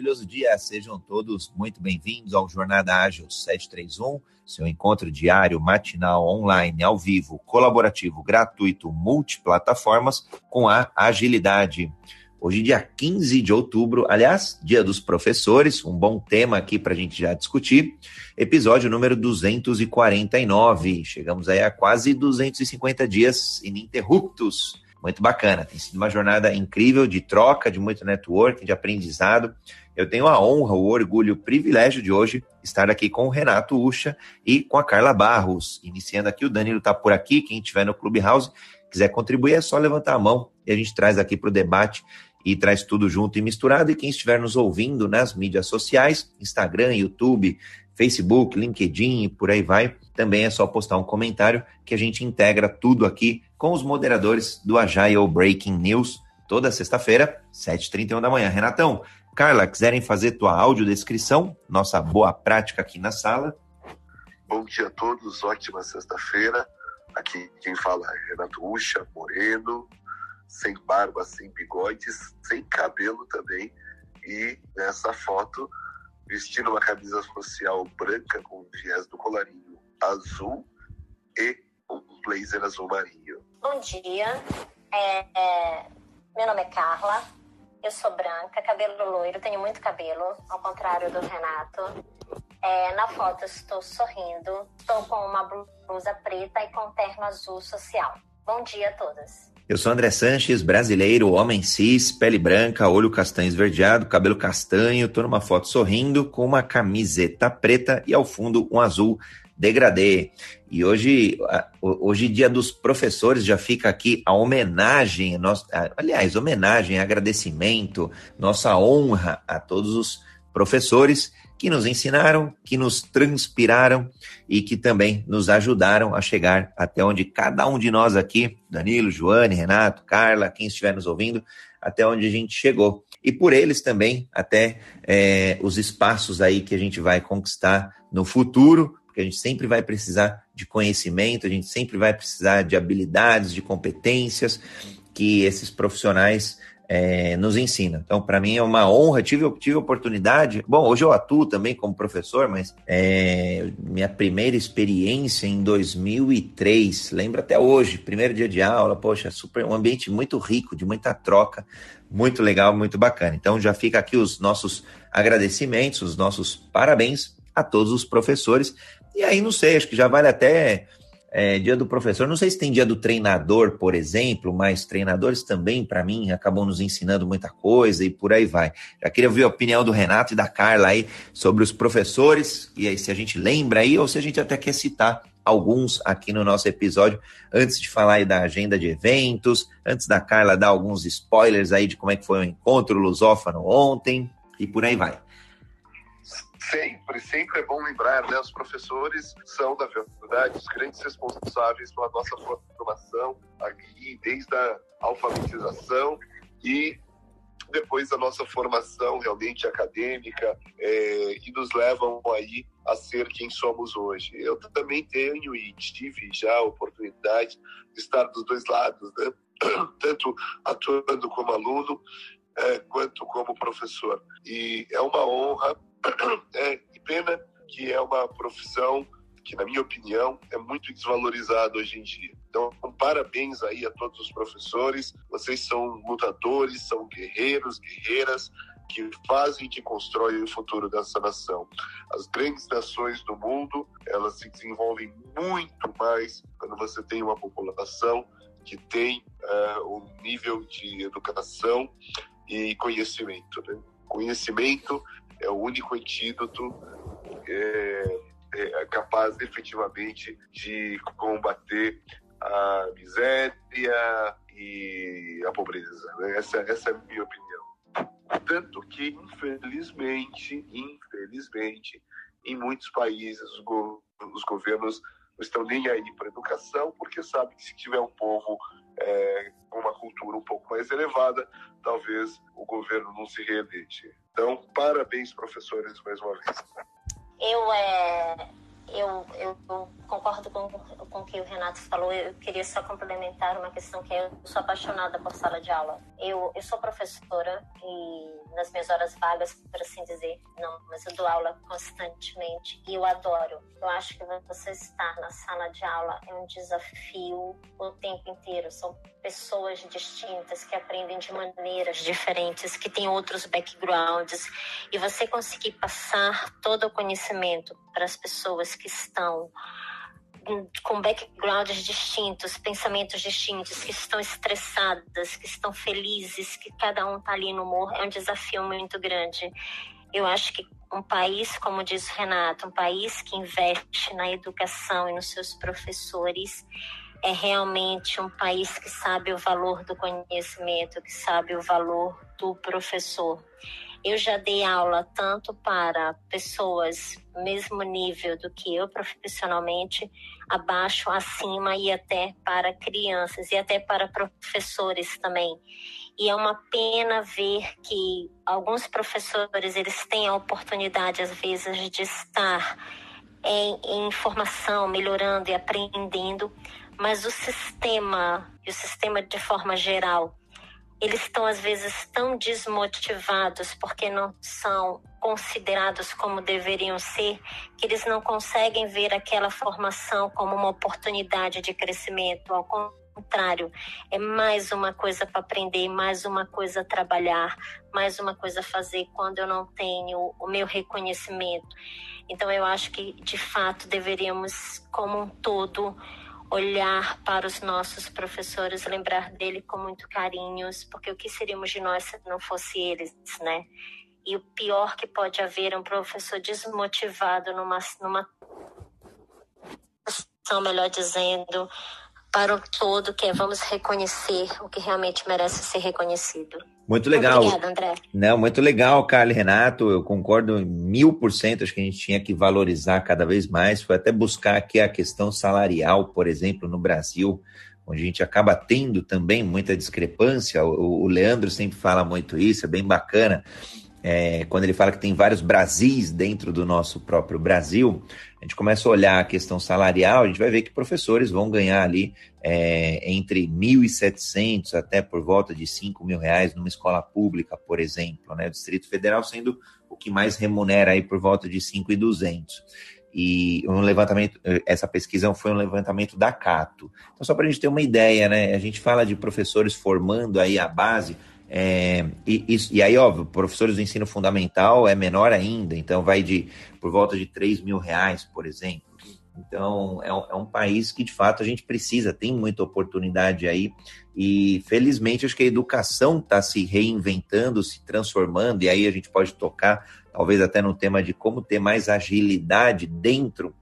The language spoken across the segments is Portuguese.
maravilhoso dia. Sejam todos muito bem-vindos ao Jornada Ágil 731, seu encontro diário, matinal, online, ao vivo, colaborativo, gratuito, multiplataformas com a agilidade. Hoje, dia 15 de outubro, aliás, dia dos professores, um bom tema aqui para a gente já discutir. Episódio número 249. Chegamos aí a quase 250 dias ininterruptos. Muito bacana, tem sido uma jornada incrível de troca, de muito networking, de aprendizado. Eu tenho a honra, o orgulho, o privilégio de hoje estar aqui com o Renato Ucha e com a Carla Barros. Iniciando aqui, o Danilo está por aqui. Quem estiver no Clubhouse quiser contribuir, é só levantar a mão e a gente traz aqui para o debate e traz tudo junto e misturado. E quem estiver nos ouvindo nas mídias sociais, Instagram, YouTube, Facebook, LinkedIn e por aí vai, também é só postar um comentário que a gente integra tudo aqui com os moderadores do Agile Breaking News toda sexta-feira, 7h31 da manhã. Renatão, Carla, quiserem fazer tua audiodescrição, nossa boa prática aqui na sala. Bom dia a todos, ótima sexta-feira. Aqui quem fala é Renato Ucha, moreno, sem barba, sem bigodes, sem cabelo também. E nessa foto, vestindo uma camisa social branca com viés do colarinho azul e um blazer azul marinho. Bom dia, é, é, meu nome é Carla, eu sou branca, cabelo loiro, tenho muito cabelo, ao contrário do Renato. É, na foto estou sorrindo, estou com uma blusa preta e com terno azul social. Bom dia a todas. Eu sou André Sanches, brasileiro, homem cis, pele branca, olho castanho esverdeado, cabelo castanho, tô numa foto sorrindo com uma camiseta preta e ao fundo um azul degradê. E hoje, hoje dia dos professores, já fica aqui a homenagem, nossa, aliás, homenagem, agradecimento, nossa honra a todos os professores que nos ensinaram, que nos transpiraram e que também nos ajudaram a chegar até onde cada um de nós aqui, Danilo, Joane, Renato, Carla, quem estiver nos ouvindo, até onde a gente chegou. E por eles também, até é, os espaços aí que a gente vai conquistar no futuro, porque a gente sempre vai precisar de conhecimento, a gente sempre vai precisar de habilidades, de competências que esses profissionais é, nos ensina. Então, para mim é uma honra, tive, tive oportunidade. Bom, hoje eu atuo também como professor, mas é, minha primeira experiência em 2003, lembro até hoje, primeiro dia de aula, poxa, super, um ambiente muito rico, de muita troca, muito legal, muito bacana. Então, já fica aqui os nossos agradecimentos, os nossos parabéns a todos os professores. E aí, não sei, acho que já vale até é, dia do professor. Não sei se tem dia do treinador, por exemplo, mas treinadores também, para mim, acabam nos ensinando muita coisa e por aí vai. Já queria ouvir a opinião do Renato e da Carla aí sobre os professores, e aí se a gente lembra aí, ou se a gente até quer citar alguns aqui no nosso episódio, antes de falar aí da agenda de eventos, antes da Carla dar alguns spoilers aí de como é que foi o encontro lusófano ontem, e por aí vai sempre, sempre é bom lembrar, né? Os professores são, na verdade, os grandes responsáveis pela nossa formação aqui, desde a alfabetização e depois da nossa formação realmente acadêmica é, e nos levam aí a ser quem somos hoje. Eu também tenho e tive já a oportunidade de estar dos dois lados, né? tanto atuando como aluno é, quanto como professor. E é uma honra é pena que é uma profissão que, na minha opinião, é muito desvalorizada hoje em dia. Então, parabéns aí a todos os professores. Vocês são lutadores, são guerreiros, guerreiras que fazem, que constroem o futuro dessa nação. As grandes nações do mundo, elas se desenvolvem muito mais quando você tem uma população que tem uh, um nível de educação e conhecimento. Né? Conhecimento é o único antídoto é, é capaz efetivamente de combater a miséria e a pobreza. Né? Essa, essa é a minha opinião. Tanto que, infelizmente, infelizmente, em muitos países os, go os governos não estão nem aí para educação, porque sabem que se tiver um povo é, com uma cultura um pouco mais elevada, talvez o governo não se reelege. Então, parabéns, professores, mais uma vez. Eu, é, eu, eu concordo com, com o que o Renato falou. Eu queria só complementar uma questão que eu sou apaixonada por sala de aula. Eu, eu sou professora e nas minhas horas vagas, por assim dizer. Não, mas eu dou aula constantemente e eu adoro. Eu acho que você estar na sala de aula é um desafio o tempo inteiro. São pessoas distintas que aprendem de maneiras diferentes, que têm outros backgrounds e você conseguir passar todo o conhecimento para as pessoas que estão com backgrounds distintos, pensamentos distintos, que estão estressadas, que estão felizes, que cada um está ali no humor, é um desafio muito grande. Eu acho que um país, como diz o Renato, um país que investe na educação e nos seus professores, é realmente um país que sabe o valor do conhecimento, que sabe o valor do professor. Eu já dei aula tanto para pessoas mesmo nível do que eu profissionalmente, abaixo, acima e até para crianças e até para professores também. E é uma pena ver que alguns professores eles têm a oportunidade às vezes de estar em, em formação, melhorando e aprendendo, mas o sistema, e o sistema de forma geral, eles estão às vezes tão desmotivados porque não são considerados como deveriam ser, que eles não conseguem ver aquela formação como uma oportunidade de crescimento. Ao contrário, é mais uma coisa para aprender, mais uma coisa trabalhar, mais uma coisa fazer quando eu não tenho o meu reconhecimento. Então, eu acho que, de fato, deveríamos, como um todo, olhar para os nossos professores, lembrar dele com muito carinho, porque o que seríamos de nós se não fosse eles, né? E o pior que pode haver é um professor desmotivado numa, numa melhor dizendo, para o todo, que é vamos reconhecer o que realmente merece ser reconhecido. Muito legal. Obrigada, André. Não, muito legal, Carlos Renato. Eu concordo mil por cento. Acho que a gente tinha que valorizar cada vez mais. Foi até buscar aqui a questão salarial, por exemplo, no Brasil, onde a gente acaba tendo também muita discrepância. O, o Leandro sempre fala muito isso, é bem bacana é, quando ele fala que tem vários Brasis dentro do nosso próprio Brasil, a gente começa a olhar a questão salarial, a gente vai ver que professores vão ganhar ali é, entre 1.700 até por volta de 5 mil reais numa escola pública, por exemplo, né? O Distrito Federal sendo o que mais remunera aí por volta de 5.200 e um levantamento, essa pesquisa foi um levantamento da Cato. Então, só para a gente ter uma ideia, né? A gente fala de professores formando aí a base, é, e, e, e, aí, óbvio, professores do ensino fundamental é menor ainda, então vai de por volta de 3 mil reais, por exemplo. Então, é um, é um, país que, de fato, a gente precisa, tem muita oportunidade aí, e felizmente acho que a educação está se reinventando, se transformando, e aí a gente pode tocar, talvez até no tema de como ter mais agilidade dentro,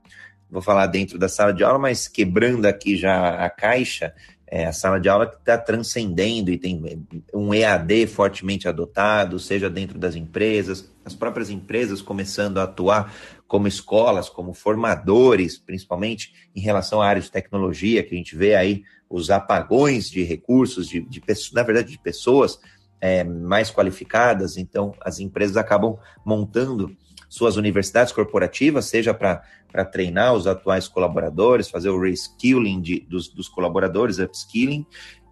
vou falar dentro da sala de aula, mas quebrando aqui já a caixa, é, a sala de aula que está transcendendo e tem um EAD fortemente adotado, seja dentro das empresas, as próprias empresas começando a atuar como escolas, como formadores, principalmente em relação à área de tecnologia, que a gente vê aí os apagões de recursos, de, de na verdade, de pessoas é, mais qualificadas, então as empresas acabam montando suas universidades corporativas, seja para treinar os atuais colaboradores, fazer o reskilling de, dos, dos colaboradores, upskilling,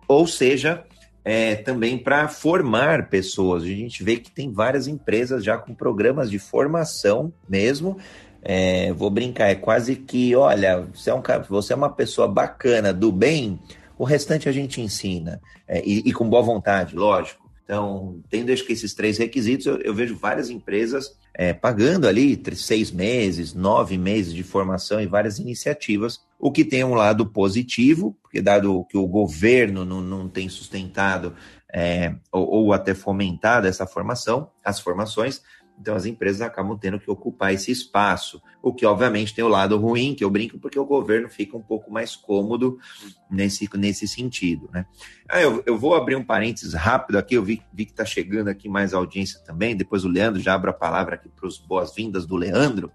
ou seja, é, também para formar pessoas. A gente vê que tem várias empresas já com programas de formação mesmo. É, vou brincar, é quase que, olha, você é, um, você é uma pessoa bacana, do bem, o restante a gente ensina. É, e, e, com boa vontade, lógico. Então, tendo acho que esses três requisitos, eu, eu vejo várias empresas é, pagando ali seis meses, nove meses de formação e várias iniciativas, o que tem um lado positivo, porque dado que o governo não, não tem sustentado é, ou, ou até fomentado essa formação, as formações, então as empresas acabam tendo que ocupar esse espaço, o que obviamente tem o lado ruim, que eu brinco, porque o governo fica um pouco mais cômodo nesse, nesse sentido. Né? Ah, eu, eu vou abrir um parênteses rápido aqui, eu vi, vi que está chegando aqui mais audiência também, depois o Leandro já abre a palavra aqui para os boas-vindas do Leandro.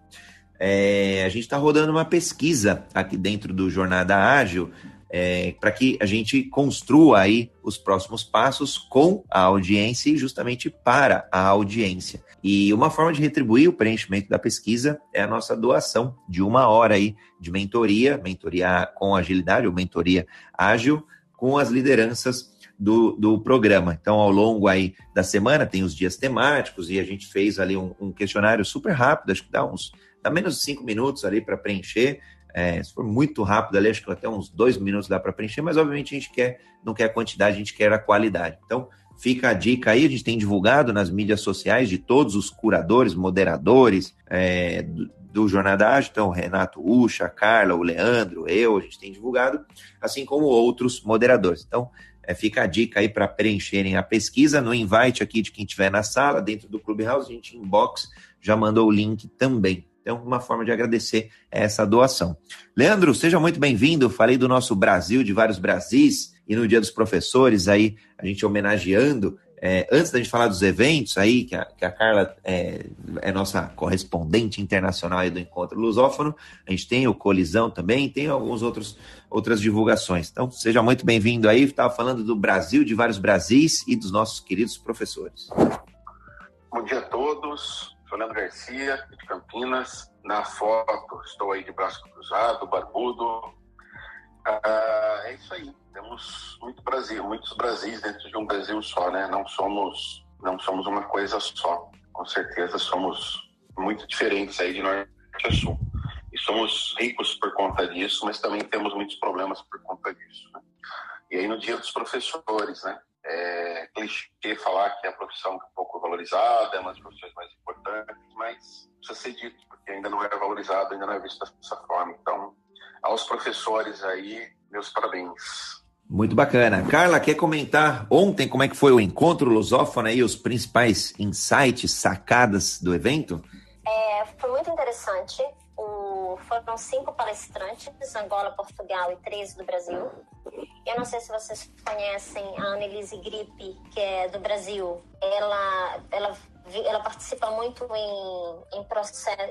É, a gente está rodando uma pesquisa aqui dentro do Jornada Ágil é, para que a gente construa aí os próximos passos com a audiência e justamente para a audiência. E uma forma de retribuir o preenchimento da pesquisa é a nossa doação de uma hora aí de mentoria, mentoria com agilidade ou mentoria ágil, com as lideranças do, do programa. Então, ao longo aí da semana, tem os dias temáticos e a gente fez ali um, um questionário super rápido, acho que dá uns dá menos de cinco minutos ali para preencher. É, se for muito rápido ali, acho que até uns dois minutos dá para preencher, mas obviamente a gente quer, não quer a quantidade, a gente quer a qualidade. Então, fica a dica aí, a gente tem divulgado nas mídias sociais de todos os curadores, moderadores é, do, do Jornada Ágil, então o Renato Ucha, Carla, o Leandro, eu, a gente tem divulgado, assim como outros moderadores. Então, é, fica a dica aí para preencherem a pesquisa no invite aqui de quem estiver na sala, dentro do Clubhouse, a gente inbox já mandou o link também. Então, uma forma de agradecer essa doação. Leandro, seja muito bem-vindo. Falei do nosso Brasil, de vários Brasis, e no Dia dos Professores, aí a gente homenageando. É, antes da gente falar dos eventos aí, que a, que a Carla é, é, nossa correspondente internacional do Encontro Lusófono, a gente tem o Colisão também, tem alguns outros outras divulgações. Então, seja muito bem-vindo aí. Estava falando do Brasil, de vários Brasis e dos nossos queridos professores. Bom dia a todos. Fernando Garcia, de Campinas. Na foto, estou aí de braço cruzado, barbudo. Ah, é isso aí. Temos muito Brasil, muitos Brasis dentro de um Brasil só, né? Não somos, não somos uma coisa só. Com certeza somos muito diferentes aí de norte a sul. E somos ricos por conta disso, mas também temos muitos problemas por conta disso. Né? E aí no dia dos professores, né? É clichê falar que é a profissão um pouco valorizada, é uma das profissões mais importantes, mas precisa ser dito, porque ainda não é valorizado, ainda não é visto dessa forma. Então, aos professores aí, meus parabéns. Muito bacana. Carla, quer comentar ontem como é que foi o encontro lusófono e os principais insights, sacadas do evento? É, foi muito interessante foram cinco palestrantes, Angola, Portugal e três do Brasil. Eu não sei se vocês conhecem a Annelise Gripe, que é do Brasil. Ela, ela, ela participa muito em, em,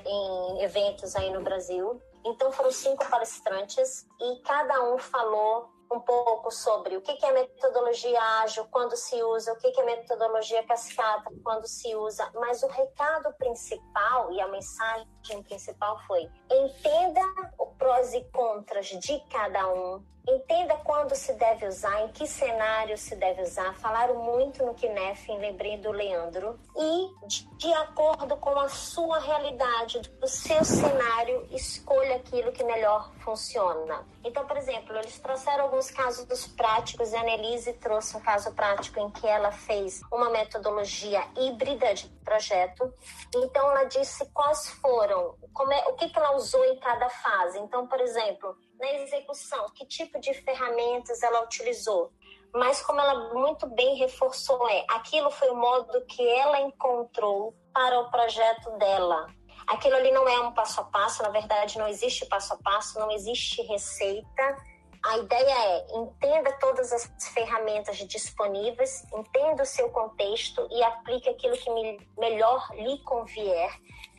em eventos aí no Brasil. Então foram cinco palestrantes e cada um falou um pouco sobre o que é metodologia ágil, quando se usa, o que é metodologia cascata, quando se usa. Mas o recado principal e a mensagem principal foi: entenda o prós e contras de cada um, entenda quando se deve usar, em que cenário se deve usar. Falaram muito no Kinef, lembrei do Leandro. E, de, de acordo com a sua realidade, do seu cenário, escolha aquilo que melhor funciona. Então, por exemplo, eles trouxeram alguns casos práticos e a Annelise trouxe um caso prático em que ela fez uma metodologia híbrida de projeto. Então, ela disse quais foram, como é, o que, que ela usou em cada fase. Então, por exemplo, na execução, que tipo de ferramentas ela utilizou. Mas como ela muito bem reforçou, é aquilo foi o modo que ela encontrou para o projeto dela. Aquilo ali não é um passo a passo, na verdade não existe passo a passo, não existe receita. A ideia é entenda todas as ferramentas disponíveis, entenda o seu contexto e aplique aquilo que melhor lhe convier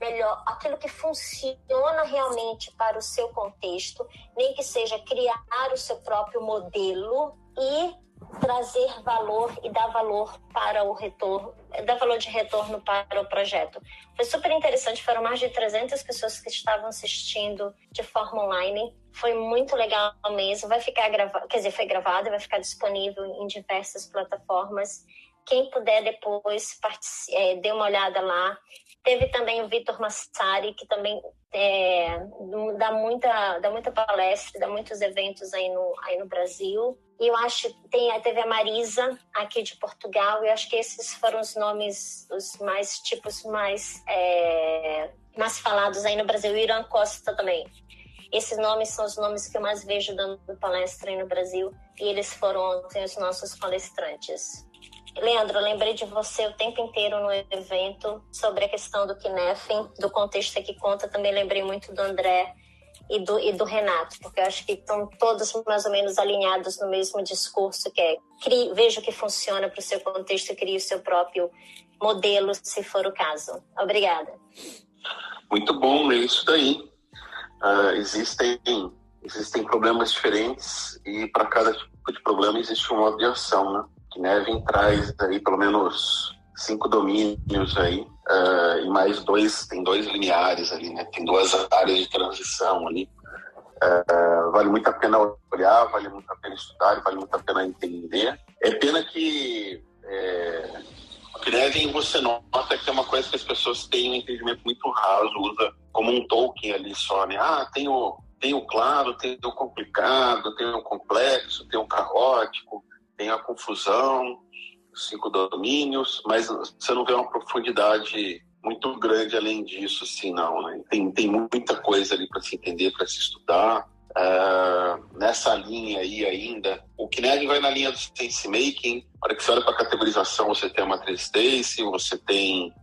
melhor, aquilo que funciona realmente para o seu contexto, nem que seja criar o seu próprio modelo e trazer valor e dar valor para o retorno, dar valor de retorno para o projeto. Foi super interessante, foram mais de 300 pessoas que estavam assistindo de forma online. Foi muito legal mesmo. Vai ficar gravado, quer dizer, foi gravado e vai ficar disponível em diversas plataformas. Quem puder depois é, dê uma olhada lá. Teve também o Vitor Massari, que também é, dá, muita, dá muita palestra, dá muitos eventos aí no, aí no Brasil. E eu acho que tem, teve a Marisa, aqui de Portugal, e eu acho que esses foram os nomes, os mais tipos mais, é, mais falados aí no Brasil. E Irã Costa também. Esses nomes são os nomes que eu mais vejo dando palestra aí no Brasil, e eles foram ontem os nossos palestrantes. Leandro, lembrei de você o tempo inteiro no evento sobre a questão do Kinefin, do contexto que conta. Também lembrei muito do André e do, e do Renato, porque eu acho que estão todos mais ou menos alinhados no mesmo discurso, que é crie, veja o que funciona para o seu contexto e crie o seu próprio modelo, se for o caso. Obrigada. Muito bom ler isso daí. Uh, existem, existem problemas diferentes e para cada tipo de problema existe um modo de ação, né? Que Nevin traz aí pelo menos cinco domínios aí uh, e mais dois tem dois lineares ali né? Tem duas áreas de transição ali. Uh, vale muito a pena olhar vale muito a pena estudar vale muito a pena entender. É pena que é, Knevin você nota que é uma coisa que as pessoas têm um entendimento muito raso, usa como um token ali só, né? Ah, tem o, tem o claro, tem o complicado, tem o complexo, tem o caótico, tem a confusão, cinco domínios, mas você não vê uma profundidade muito grande além disso, assim, não. Né? Tem, tem muita coisa ali para se entender, para se estudar. Uh, nessa linha aí ainda, o Kinect vai na linha do sense making. Para que você olha para a categorização, você tem a matriz Stacy, você tem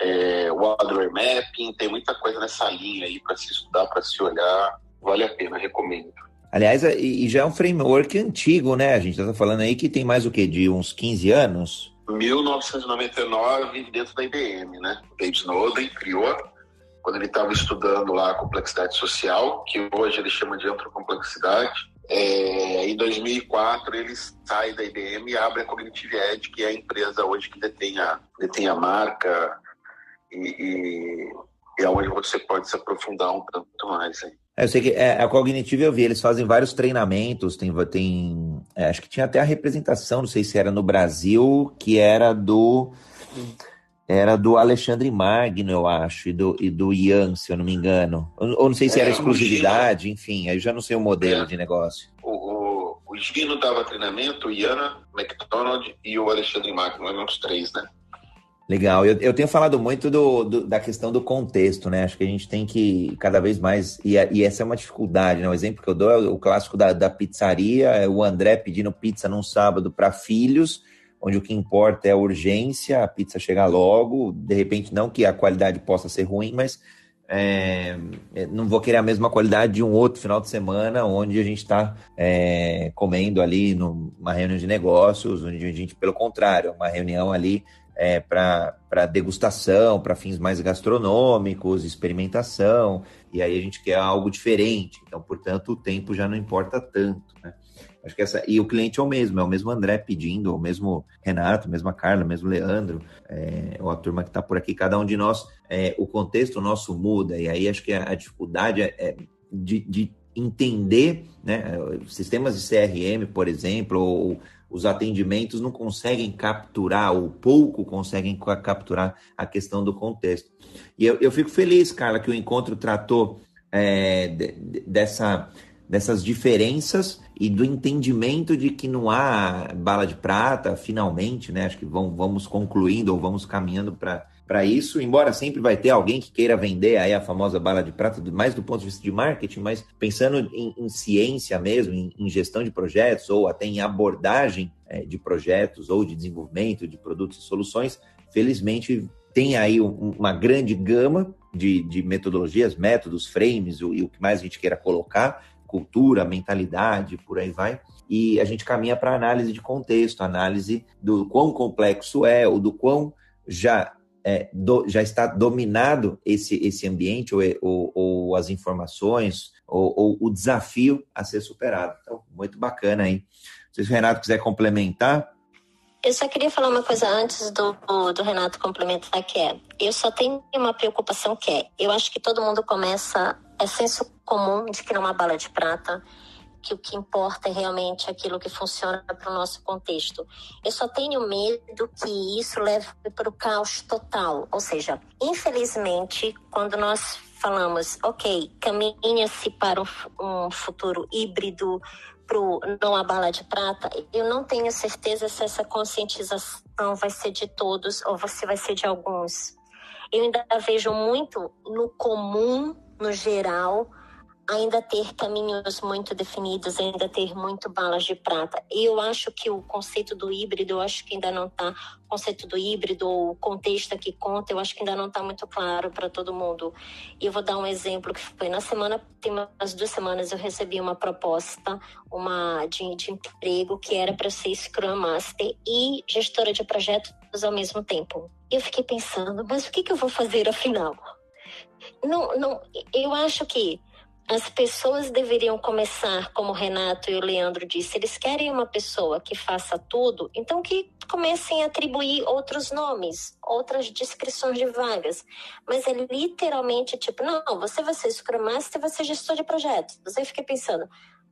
é, hardware mapping, tem muita coisa nessa linha aí para se estudar, para se olhar. Vale a pena, recomendo. Aliás, e já é um framework antigo, né? A gente está falando aí que tem mais o quê? De uns 15 anos? 1999, dentro da IBM, né? Dave Snowden criou, quando ele estava estudando lá a complexidade social, que hoje ele chama de antrocomplexidade. É, em 2004, ele sai da IBM e abre a Cognitive Edge, que é a empresa hoje que detém a, detém a marca e, e, e é onde você pode se aprofundar um tanto mais. Hein? É, eu sei que é, a Cognitive eu vi, eles fazem vários treinamentos, tem, tem é, acho que tinha até a representação, não sei se era no Brasil, que era do era do Alexandre Magno, eu acho, e do, e do Ian, se eu não me engano. Ou, ou não sei se era é, exclusividade, enfim, aí eu já não sei o modelo é. de negócio. O, o, o Gino dava treinamento, o Ian, McDonald e o Alexandre Magno, eram os três, né? Legal, eu, eu tenho falado muito do, do, da questão do contexto, né? Acho que a gente tem que cada vez mais, e, e essa é uma dificuldade, né? O exemplo que eu dou é o clássico da, da pizzaria, é o André pedindo pizza num sábado para filhos, onde o que importa é a urgência, a pizza chegar logo, de repente não que a qualidade possa ser ruim, mas é, é não vou querer a mesma qualidade de um outro final de semana, onde a gente está é, comendo ali numa reunião de negócios, onde a gente, pelo contrário, uma reunião ali é, para degustação, para fins mais gastronômicos, experimentação, e aí a gente quer algo diferente. Então, portanto, o tempo já não importa tanto. Né? Acho que essa. E o cliente é o mesmo, é o mesmo André pedindo, o mesmo Renato, a mesma Carla, o mesmo Leandro, é, ou a turma que está por aqui, cada um de nós, é, o contexto nosso muda, e aí acho que a, a dificuldade é, é de, de entender, né? Sistemas de CRM, por exemplo, ou os atendimentos não conseguem capturar, ou pouco conseguem capturar a questão do contexto. E eu, eu fico feliz, Carla, que o encontro tratou é, de, dessa, dessas diferenças e do entendimento de que não há bala de prata, finalmente, né? Acho que vamos, vamos concluindo ou vamos caminhando para para isso, embora sempre vai ter alguém que queira vender aí a famosa bala de prata, mais do ponto de vista de marketing, mas pensando em, em ciência mesmo, em, em, gestão de projetos ou até em abordagem é, de projetos ou de desenvolvimento de produtos e soluções, felizmente tem aí um, uma grande gama de, de metodologias, métodos, frames o, e o que mais a gente queira colocar, cultura, mentalidade, por aí vai. E a gente caminha para análise de contexto, análise do quão complexo é, ou do quão já é, do, já está dominado esse, esse ambiente ou, ou, ou as informações ou, ou, o desafio a ser superado. Então, muito bacana aí. Se o Renato quiser complementar. Eu só queria falar uma coisa antes do, do Renato complementar, que é, eu só tenho uma preocupação que é, eu acho que todo mundo começa, é senso comum de que não é uma bala de prata, que o que importa é realmente aquilo que funciona para o nosso contexto. Eu só tenho medo que isso leve para o caos total. Ou seja, infelizmente, quando nós falamos, ok, caminha-se para um futuro híbrido, pro não a bala de prata, eu não tenho certeza se essa conscientização vai ser de todos ou se vai ser de alguns. Eu ainda vejo muito no comum, no geral, ainda ter caminhos muito definidos, ainda ter muito balas de prata. E eu acho que o conceito do híbrido, eu acho que ainda não está, o conceito do híbrido, o contexto aqui conta, eu acho que ainda não está muito claro para todo mundo. E eu vou dar um exemplo que foi na semana, tem umas duas semanas eu recebi uma proposta, uma de, de emprego que era para ser Scrum Master e gestora de projetos ao mesmo tempo. Eu fiquei pensando, mas o que, que eu vou fazer afinal? Não, não, eu acho que as pessoas deveriam começar, como o Renato e o Leandro disse, eles querem uma pessoa que faça tudo, então que comecem a atribuir outros nomes, outras descrições de vagas. Mas é literalmente tipo, não, você vai ser Scrum Master, você vai ser gestor de projetos. Você fica pensando,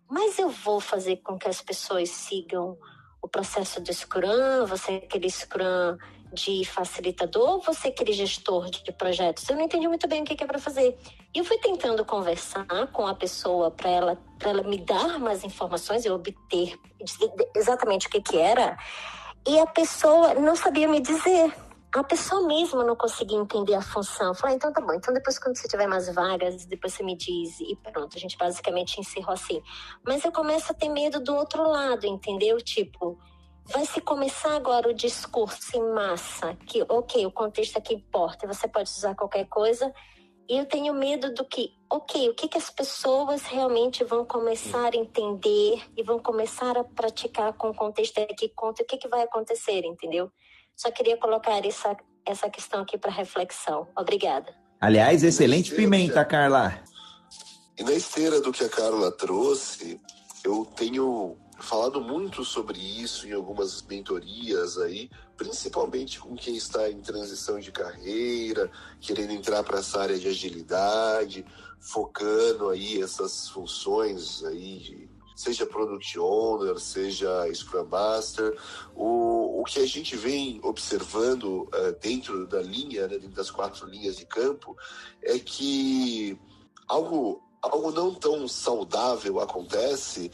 mas eu vou fazer com que as pessoas sigam o processo do Scrum, você é aquele Scrum de facilitador, você é aquele gestor de projetos. Eu não entendi muito bem o que é para fazer. E eu fui tentando conversar com a pessoa para ela, ela me dar mais informações, eu obter exatamente o que, que era. E a pessoa não sabia me dizer a pessoa mesmo não conseguia entender a função. Falei, ah, então tá bom, então depois quando você tiver mais vagas, depois você me diz e pronto, a gente basicamente encerrou assim. Mas eu começo a ter medo do outro lado, entendeu? Tipo, vai se começar agora o discurso em massa, que ok, o contexto aqui importa, você pode usar qualquer coisa, e eu tenho medo do que, ok, o que, que as pessoas realmente vão começar a entender e vão começar a praticar com o contexto aqui conta, o que, que vai acontecer, entendeu? Só queria colocar essa, essa questão aqui para reflexão. Obrigada. Aliás, excelente pimenta, Carla. E na esteira do que a Carla trouxe, eu tenho falado muito sobre isso em algumas mentorias aí, principalmente com quem está em transição de carreira, querendo entrar para essa área de agilidade, focando aí essas funções aí de seja Product Owner, seja Scrum Master. O, o que a gente vem observando uh, dentro da linha, né, dentro das quatro linhas de campo, é que algo algo não tão saudável acontece,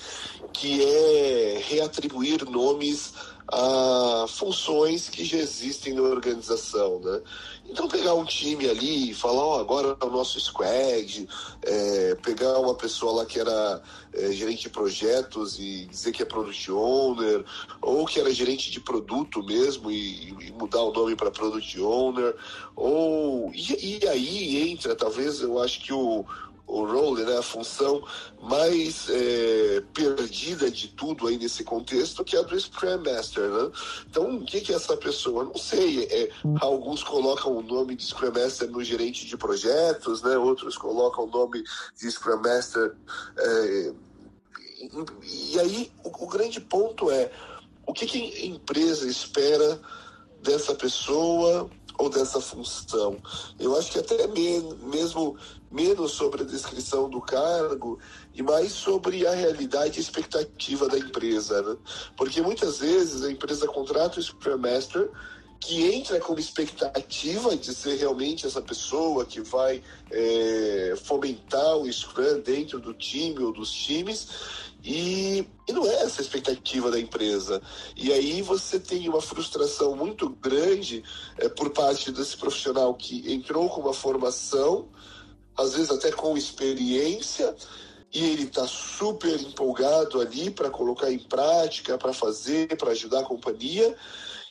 que é reatribuir nomes a funções que já existem na organização, né? Então pegar um time ali e falar, ó, oh, agora é o nosso squad, é, pegar uma pessoa lá que era é, gerente de projetos e dizer que é product owner, ou que era gerente de produto mesmo e, e mudar o nome para product owner, ou e, e aí entra, talvez eu acho que o o role, né, a função mais é, perdida de tudo aí nesse contexto, que é a do Scrum Master, né? Então, o que, é essa pessoa? Não sei. É, alguns colocam o nome de Scrum Master no gerente de projetos, né? Outros colocam o nome de Scrum Master. É, e, e aí, o, o grande ponto é o que, que a empresa espera dessa pessoa ou dessa função. Eu acho que até mesmo menos sobre a descrição do cargo e mais sobre a realidade e expectativa da empresa, né? Porque muitas vezes a empresa contrata o Scrum Master que entra com expectativa de ser realmente essa pessoa que vai é, fomentar o Scrum dentro do time ou dos times e, e, não é essa a expectativa da empresa. E aí você tem uma frustração muito grande é, por parte desse profissional que entrou com uma formação, às vezes até com experiência, e ele está super empolgado ali para colocar em prática, para fazer, para ajudar a companhia.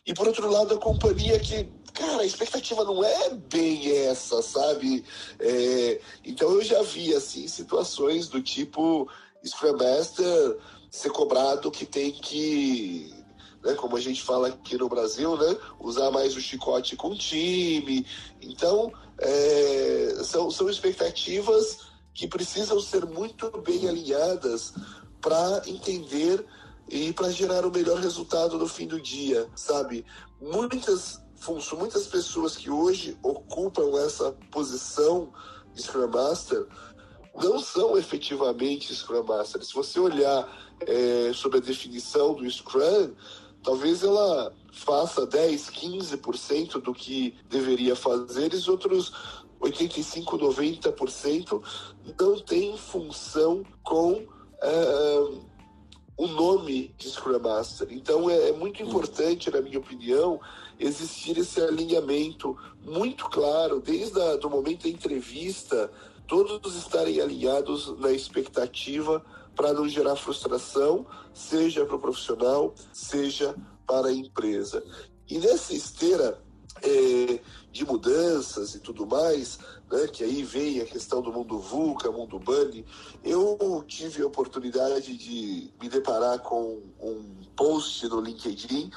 E por outro lado, a companhia que, cara, a expectativa não é bem essa, sabe? É, então eu já vi assim situações do tipo Scrum Master ser cobrado que tem que, né, como a gente fala aqui no Brasil, né, usar mais o chicote com o time. Então, é, são, são expectativas que precisam ser muito bem alinhadas para entender e para gerar o melhor resultado no fim do dia, sabe? Muitas muitas pessoas que hoje ocupam essa posição de Scrum Master não são efetivamente Scrum Masters. Se você olhar é, sobre a definição do Scrum, talvez ela faça 10, 15% do que deveria fazer e os outros 85, 90% não tem função com é, o nome de Scrum Master. Então é, é muito importante, na minha opinião, existir esse alinhamento muito claro, desde o momento da entrevista todos estarem alinhados na expectativa para não gerar frustração, seja para o profissional, seja para a empresa. E nessa esteira é, de mudanças e tudo mais, né, que aí vem a questão do mundo VUCA, mundo BANI, eu tive a oportunidade de me deparar com um post no LinkedIn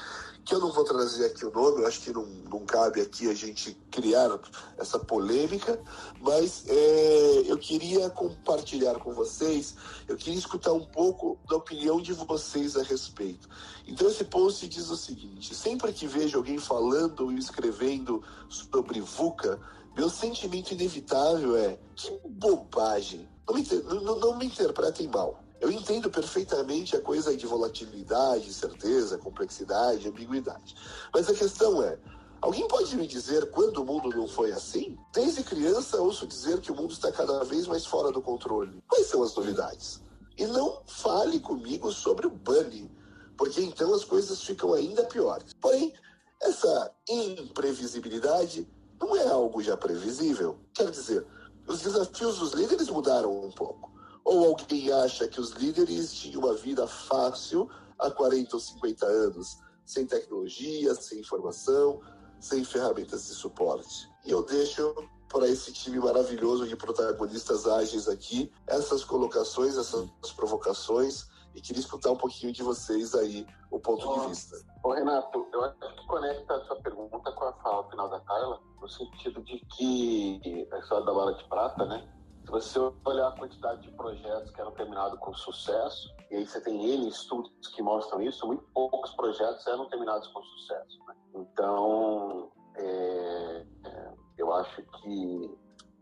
que eu não vou trazer aqui o nome, eu acho que não, não cabe aqui a gente criar essa polêmica, mas é, eu queria compartilhar com vocês, eu queria escutar um pouco da opinião de vocês a respeito. Então esse post diz o seguinte: sempre que vejo alguém falando ou escrevendo sobre VUCA, meu sentimento inevitável é que bobagem. Não me, não, não me interpretem mal. Eu entendo perfeitamente a coisa de volatilidade, certeza, complexidade, ambiguidade. Mas a questão é, Alguém pode me dizer quando o mundo não foi assim? Desde criança ouço dizer que o mundo está cada vez mais fora do controle. Quais são as novidades? E não fale comigo sobre o bunny, porque então as coisas ficam ainda piores. Porém, essa imprevisibilidade não é algo já previsível. Quer dizer, os desafios dos líderes mudaram um pouco. Ou alguém acha que os líderes tinham uma vida fácil há 40 ou 50 anos, sem tecnologia, sem informação, sem ferramentas de suporte. E eu deixo para esse time maravilhoso de protagonistas ágeis aqui essas colocações, essas provocações e queria escutar um pouquinho de vocês aí o ponto de vista. Ô Renato, eu acho que conecta a sua pergunta com a fala final da Carla, no sentido de que a história da bala de prata, né? Se você olhar a quantidade de projetos que eram terminados com sucesso, e aí você tem N estudos que mostram isso, muito poucos projetos eram terminados com sucesso. Né? Então, é, é, eu acho que,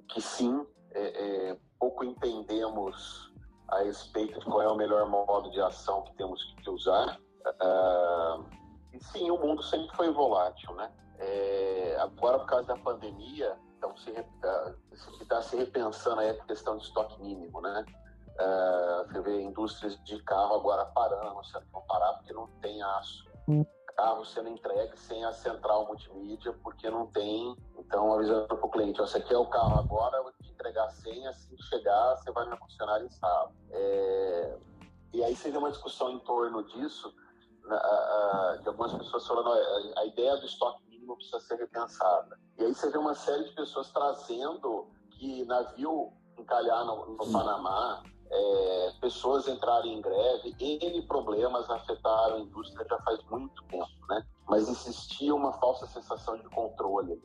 que sim, é, é, pouco entendemos a respeito de qual é o melhor modo de ação que temos que usar. Uh, e sim, o mundo sempre foi volátil, né? É, agora, por causa da pandemia, então se está se repensando aí a questão de estoque mínimo, né? Uh, você vê indústrias de carro agora parando, anunciando que vão parar porque não tem aço. Carro sendo entregue sem a central multimídia, porque não tem. Então, avisando para o cliente: você quer o carro agora, eu vou te entregar sem, assim que chegar, você vai na concessionária e instala. É, e aí seria uma discussão em torno disso, de algumas pessoas falando: a ideia do estoque mínimo precisa ser repensada. E aí você vê uma série de pessoas trazendo que navio encalhar no, no Panamá, é, pessoas entrarem em greve, N problemas afetaram a indústria já faz muito tempo, né? Mas existia uma falsa sensação de controle.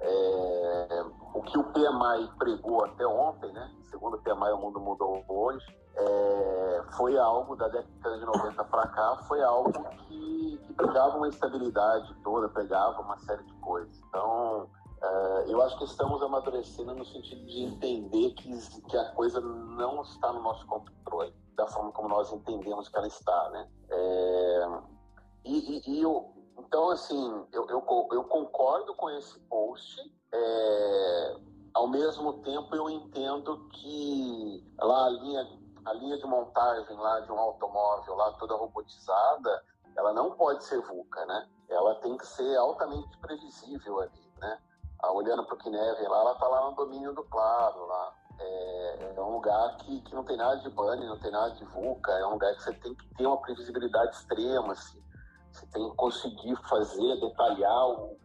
É, o que o PMI pregou até ontem, né? Segundo o PMI, o mundo mudou hoje. É, foi algo da década de 90 para cá, foi algo que, que pegava uma estabilidade toda, pegava uma série de coisas. Então, Uh, eu acho que estamos amadurecendo no sentido de entender que, que a coisa não está no nosso controle, da forma como nós entendemos que ela está, né? É, e, e, e eu, então, assim, eu, eu, eu, concordo com esse post, é, ao mesmo tempo eu entendo que lá a linha, a linha de montagem lá de um automóvel, lá toda robotizada, ela não pode ser VUCA, né? Ela tem que ser altamente previsível ali, né? a, olhando para o Kineve lá, ela está lá no domínio do claro lá. É, é, um lugar que, que não tem nada de bunny, não tem nada de VUCA, é um lugar que você tem que ter uma previsibilidade extrema, assim. Você tem que conseguir fazer, detalhar o,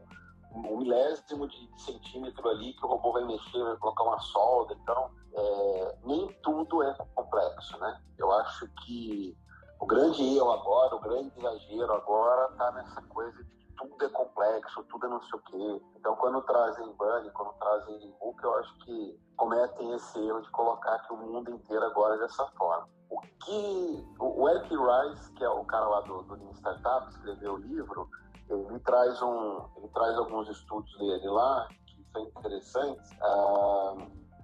o milésimo de centímetro ali que o robô vai mexer, vai colocar uma solda. Então, é, nem tudo é complexo, né? Eu acho que o grande erro agora, o grande exagero agora está nessa coisa de tudo é complexo, tudo é não sei o quê. Então, quando trazem Bunny, quando trazem book, eu acho que cometem esse erro de colocar que o mundo inteiro agora é dessa forma. O que o Eric Rice, que é o cara lá do, do Lean Startup, escreveu o livro, ele traz um, ele traz alguns estudos dele lá que são interessantes. Ah,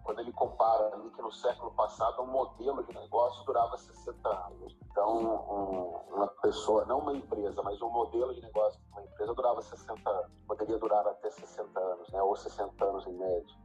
quando ele compara ali que no século passado um modelo de negócio durava 60 anos. Então, um, uma pessoa, não uma empresa, mas um modelo de negócio de uma empresa durava 60 anos, poderia durar até 60 anos, né, ou 60 anos em média.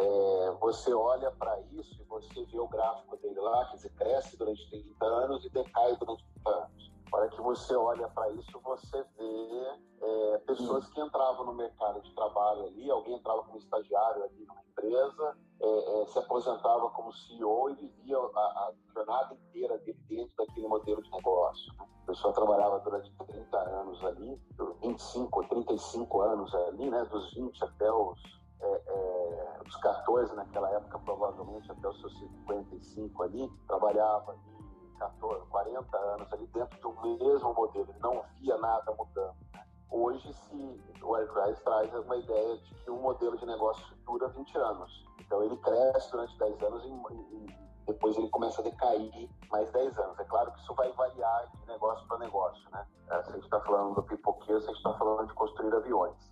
É, você olha para isso e você vê o gráfico dele lá, quer dizer, cresce durante 30 anos e decai durante 30 anos. Para que você olha para isso, você vê é, pessoas que entravam no mercado de trabalho ali, alguém entrava como estagiário ali numa empresa, é, é, se aposentava como CEO e vivia a, a, jornada inteira dele dentro daquele modelo de negócio. Né? A pessoa trabalhava durante 30 anos ali, 25 ou 35 anos ali, né, dos 20 até os, é, é, os 14 naquela época, provavelmente até os seus 55 ali, trabalhava ali 14, 40 anos ali dentro do mesmo modelo, ele não via nada mudando. Né? Hoje, se o Aircraft traz uma ideia de que um modelo de negócio dura 20 anos. Então, ele cresce durante 10 anos e, e depois ele começa a decair mais 10 anos. É claro que isso vai variar de negócio para negócio, né? É, se a gente está falando do pipoqueiro, se a gente está falando de construir aviões.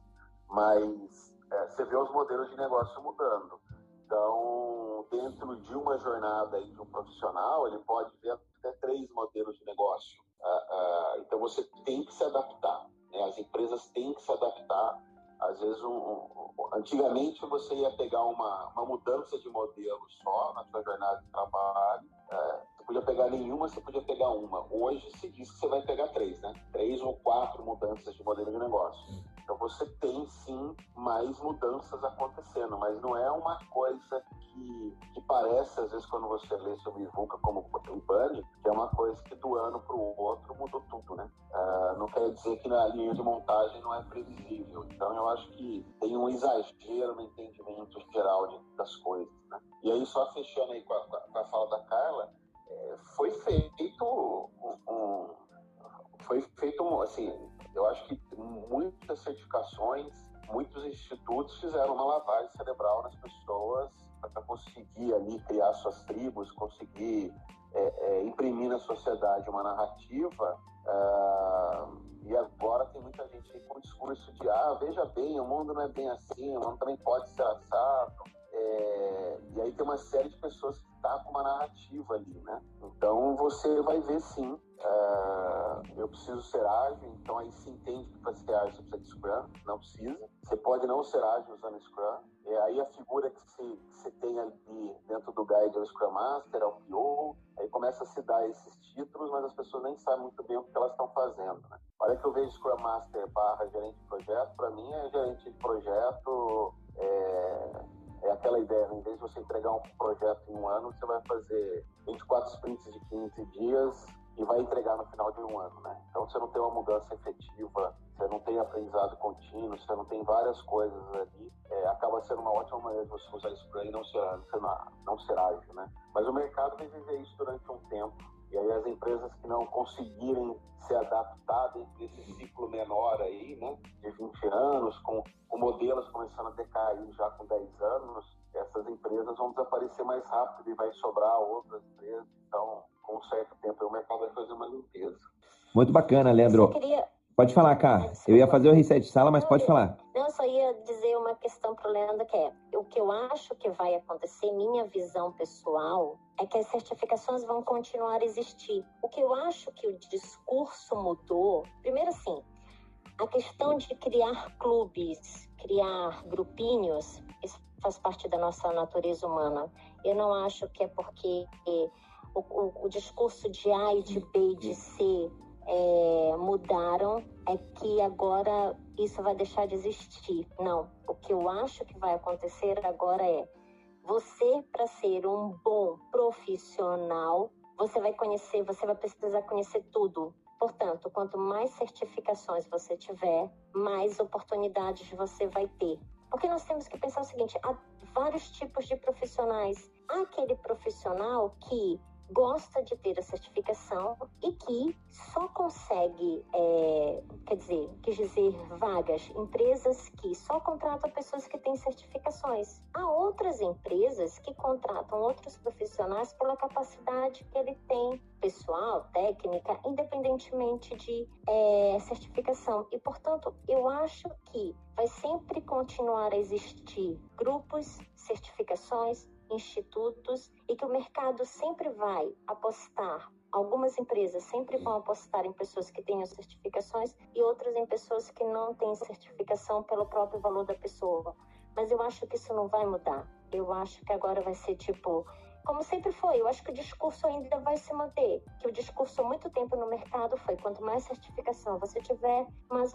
Mas é, você vê os modelos de negócio mudando. Então, dentro de uma jornada de um profissional, ele pode ver até três modelos de negócio. Ah, ah, então você tem que se adaptar. Né? As empresas têm que se adaptar. Às vezes, um, um, antigamente você ia pegar uma, uma mudança de modelo só na sua jornada de trabalho. É, você podia pegar nenhuma, você podia pegar uma. Hoje se diz que você vai pegar três, né? Três ou quatro mudanças de modelo de negócio. Então você tem sim mais mudanças acontecendo, mas não é uma coisa que, que parece, às vezes, quando você lê sobre VUCA como o BANI, que é uma coisa que do ano para o outro mudou tudo, né? Uh, não quer dizer que na linha de montagem não é previsível. Então eu acho que tem um exagero no entendimento geral de, das coisas, né? E aí, só fechando aí com a, com a fala da Carla, é, foi feito um, um foi feito um, assim eu acho que muitas certificações, muitos institutos fizeram uma lavagem cerebral nas pessoas para conseguir ali criar suas tribos, conseguir é, é, imprimir na sociedade uma narrativa. Uh, e agora tem muita gente com o discurso de ah, veja bem, o mundo não é bem assim, o mundo também pode ser assado. É, e aí tem uma série de pessoas que tá com uma narrativa ali, né? Então você vai ver sim Uh, eu preciso ser ágil, então aí se entende que para ser ágil você precisa de Scrum, não precisa. Você pode não ser ágil usando Scrum. E aí a figura que você tem ali dentro do guide é o Scrum Master, é o PO, aí começa a se dar esses títulos, mas as pessoas nem sabem muito bem o que elas estão fazendo. Né? A hora que eu vejo Scrum Master barra gerente de projeto, para mim é gerente de projeto é, é aquela ideia, em vez de você entregar um projeto em um ano, você vai fazer 24 sprints de 15 dias e vai entregar no final de um ano, né? Então você não tem uma mudança efetiva, você não tem aprendizado contínuo, você não tem várias coisas ali, é, acaba sendo uma ótima maneira de você usar isso para não ser, não ser ágil, né? Mas o mercado vai viver isso durante um tempo e aí as empresas que não conseguirem se adaptar dentro desse ciclo menor aí, né, de 20 anos, com, com modelos começando a decair já com 10 anos, essas empresas vão desaparecer mais rápido e vai sobrar outras empresas. Então, com um certo tempo, o mercado vai fazer uma limpeza. Muito bacana, Leandro. Queria... Pode falar, Cá. Eu ia fazer o reset de sala, mas pode falar. Não, eu só ia dizer uma questão para o Leandro, que é o que eu acho que vai acontecer, minha visão pessoal, é que as certificações vão continuar a existir. O que eu acho que o discurso mudou, primeiro assim, a questão de criar clubes, criar grupinhos, isso faz parte da nossa natureza humana. Eu não acho que é porque o, o, o discurso de A e de B e de C é, mudaram, é que agora isso vai deixar de existir. Não. O que eu acho que vai acontecer agora é você, para ser um bom profissional, você vai conhecer, você vai precisar conhecer tudo. Portanto, quanto mais certificações você tiver, mais oportunidades você vai ter. Porque nós temos que pensar o seguinte: há vários tipos de profissionais. Há aquele profissional que gosta de ter a certificação e que só consegue, é, quer dizer, quer dizer, vagas, empresas que só contratam pessoas que têm certificações. Há outras empresas que contratam outros profissionais pela capacidade que ele tem, pessoal, técnica, independentemente de é, certificação. E, portanto, eu acho que vai sempre continuar a existir grupos, certificações, institutos e que o mercado sempre vai apostar. Algumas empresas sempre vão apostar em pessoas que tenham certificações e outras em pessoas que não têm certificação pelo próprio valor da pessoa. Mas eu acho que isso não vai mudar. Eu acho que agora vai ser tipo como sempre foi, eu acho que o discurso ainda vai se manter. Que o discurso há muito tempo no mercado foi: quanto mais certificação você tiver, mais,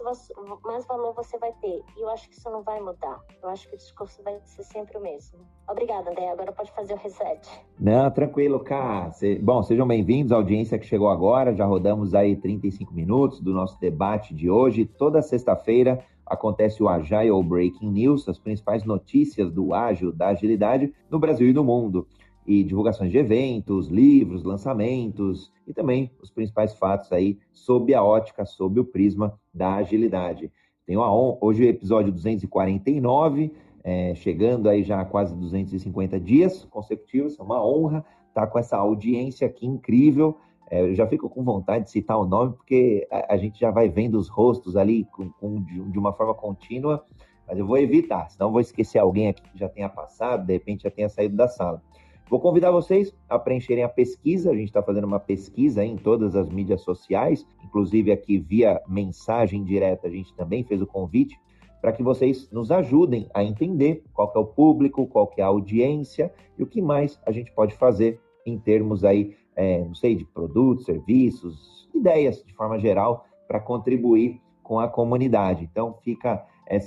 mais valor você vai ter. E eu acho que isso não vai mudar. Eu acho que o discurso vai ser sempre o mesmo. Obrigada, André. Agora pode fazer o reset. Não, tranquilo, Cá. Bom, sejam bem-vindos à audiência que chegou agora. Já rodamos aí 35 minutos do nosso debate de hoje. Toda sexta-feira acontece o Agile Breaking News, as principais notícias do ágil, da agilidade no Brasil e no mundo e divulgações de eventos, livros, lançamentos e também os principais fatos aí sob a ótica, sob o prisma da agilidade. Tenho hoje o episódio 249, é, chegando aí já a quase 250 dias consecutivos, é uma honra estar com essa audiência aqui incrível. É, eu já fico com vontade de citar o nome, porque a, a gente já vai vendo os rostos ali com, com, de uma forma contínua, mas eu vou evitar, senão vou esquecer alguém aqui que já tenha passado, de repente já tenha saído da sala. Vou convidar vocês a preencherem a pesquisa. A gente está fazendo uma pesquisa em todas as mídias sociais, inclusive aqui via mensagem direta, a gente também fez o convite para que vocês nos ajudem a entender qual é o público, qual é a audiência e o que mais a gente pode fazer em termos aí, é, não sei, de produtos, serviços, ideias de forma geral para contribuir com a comunidade. Então fica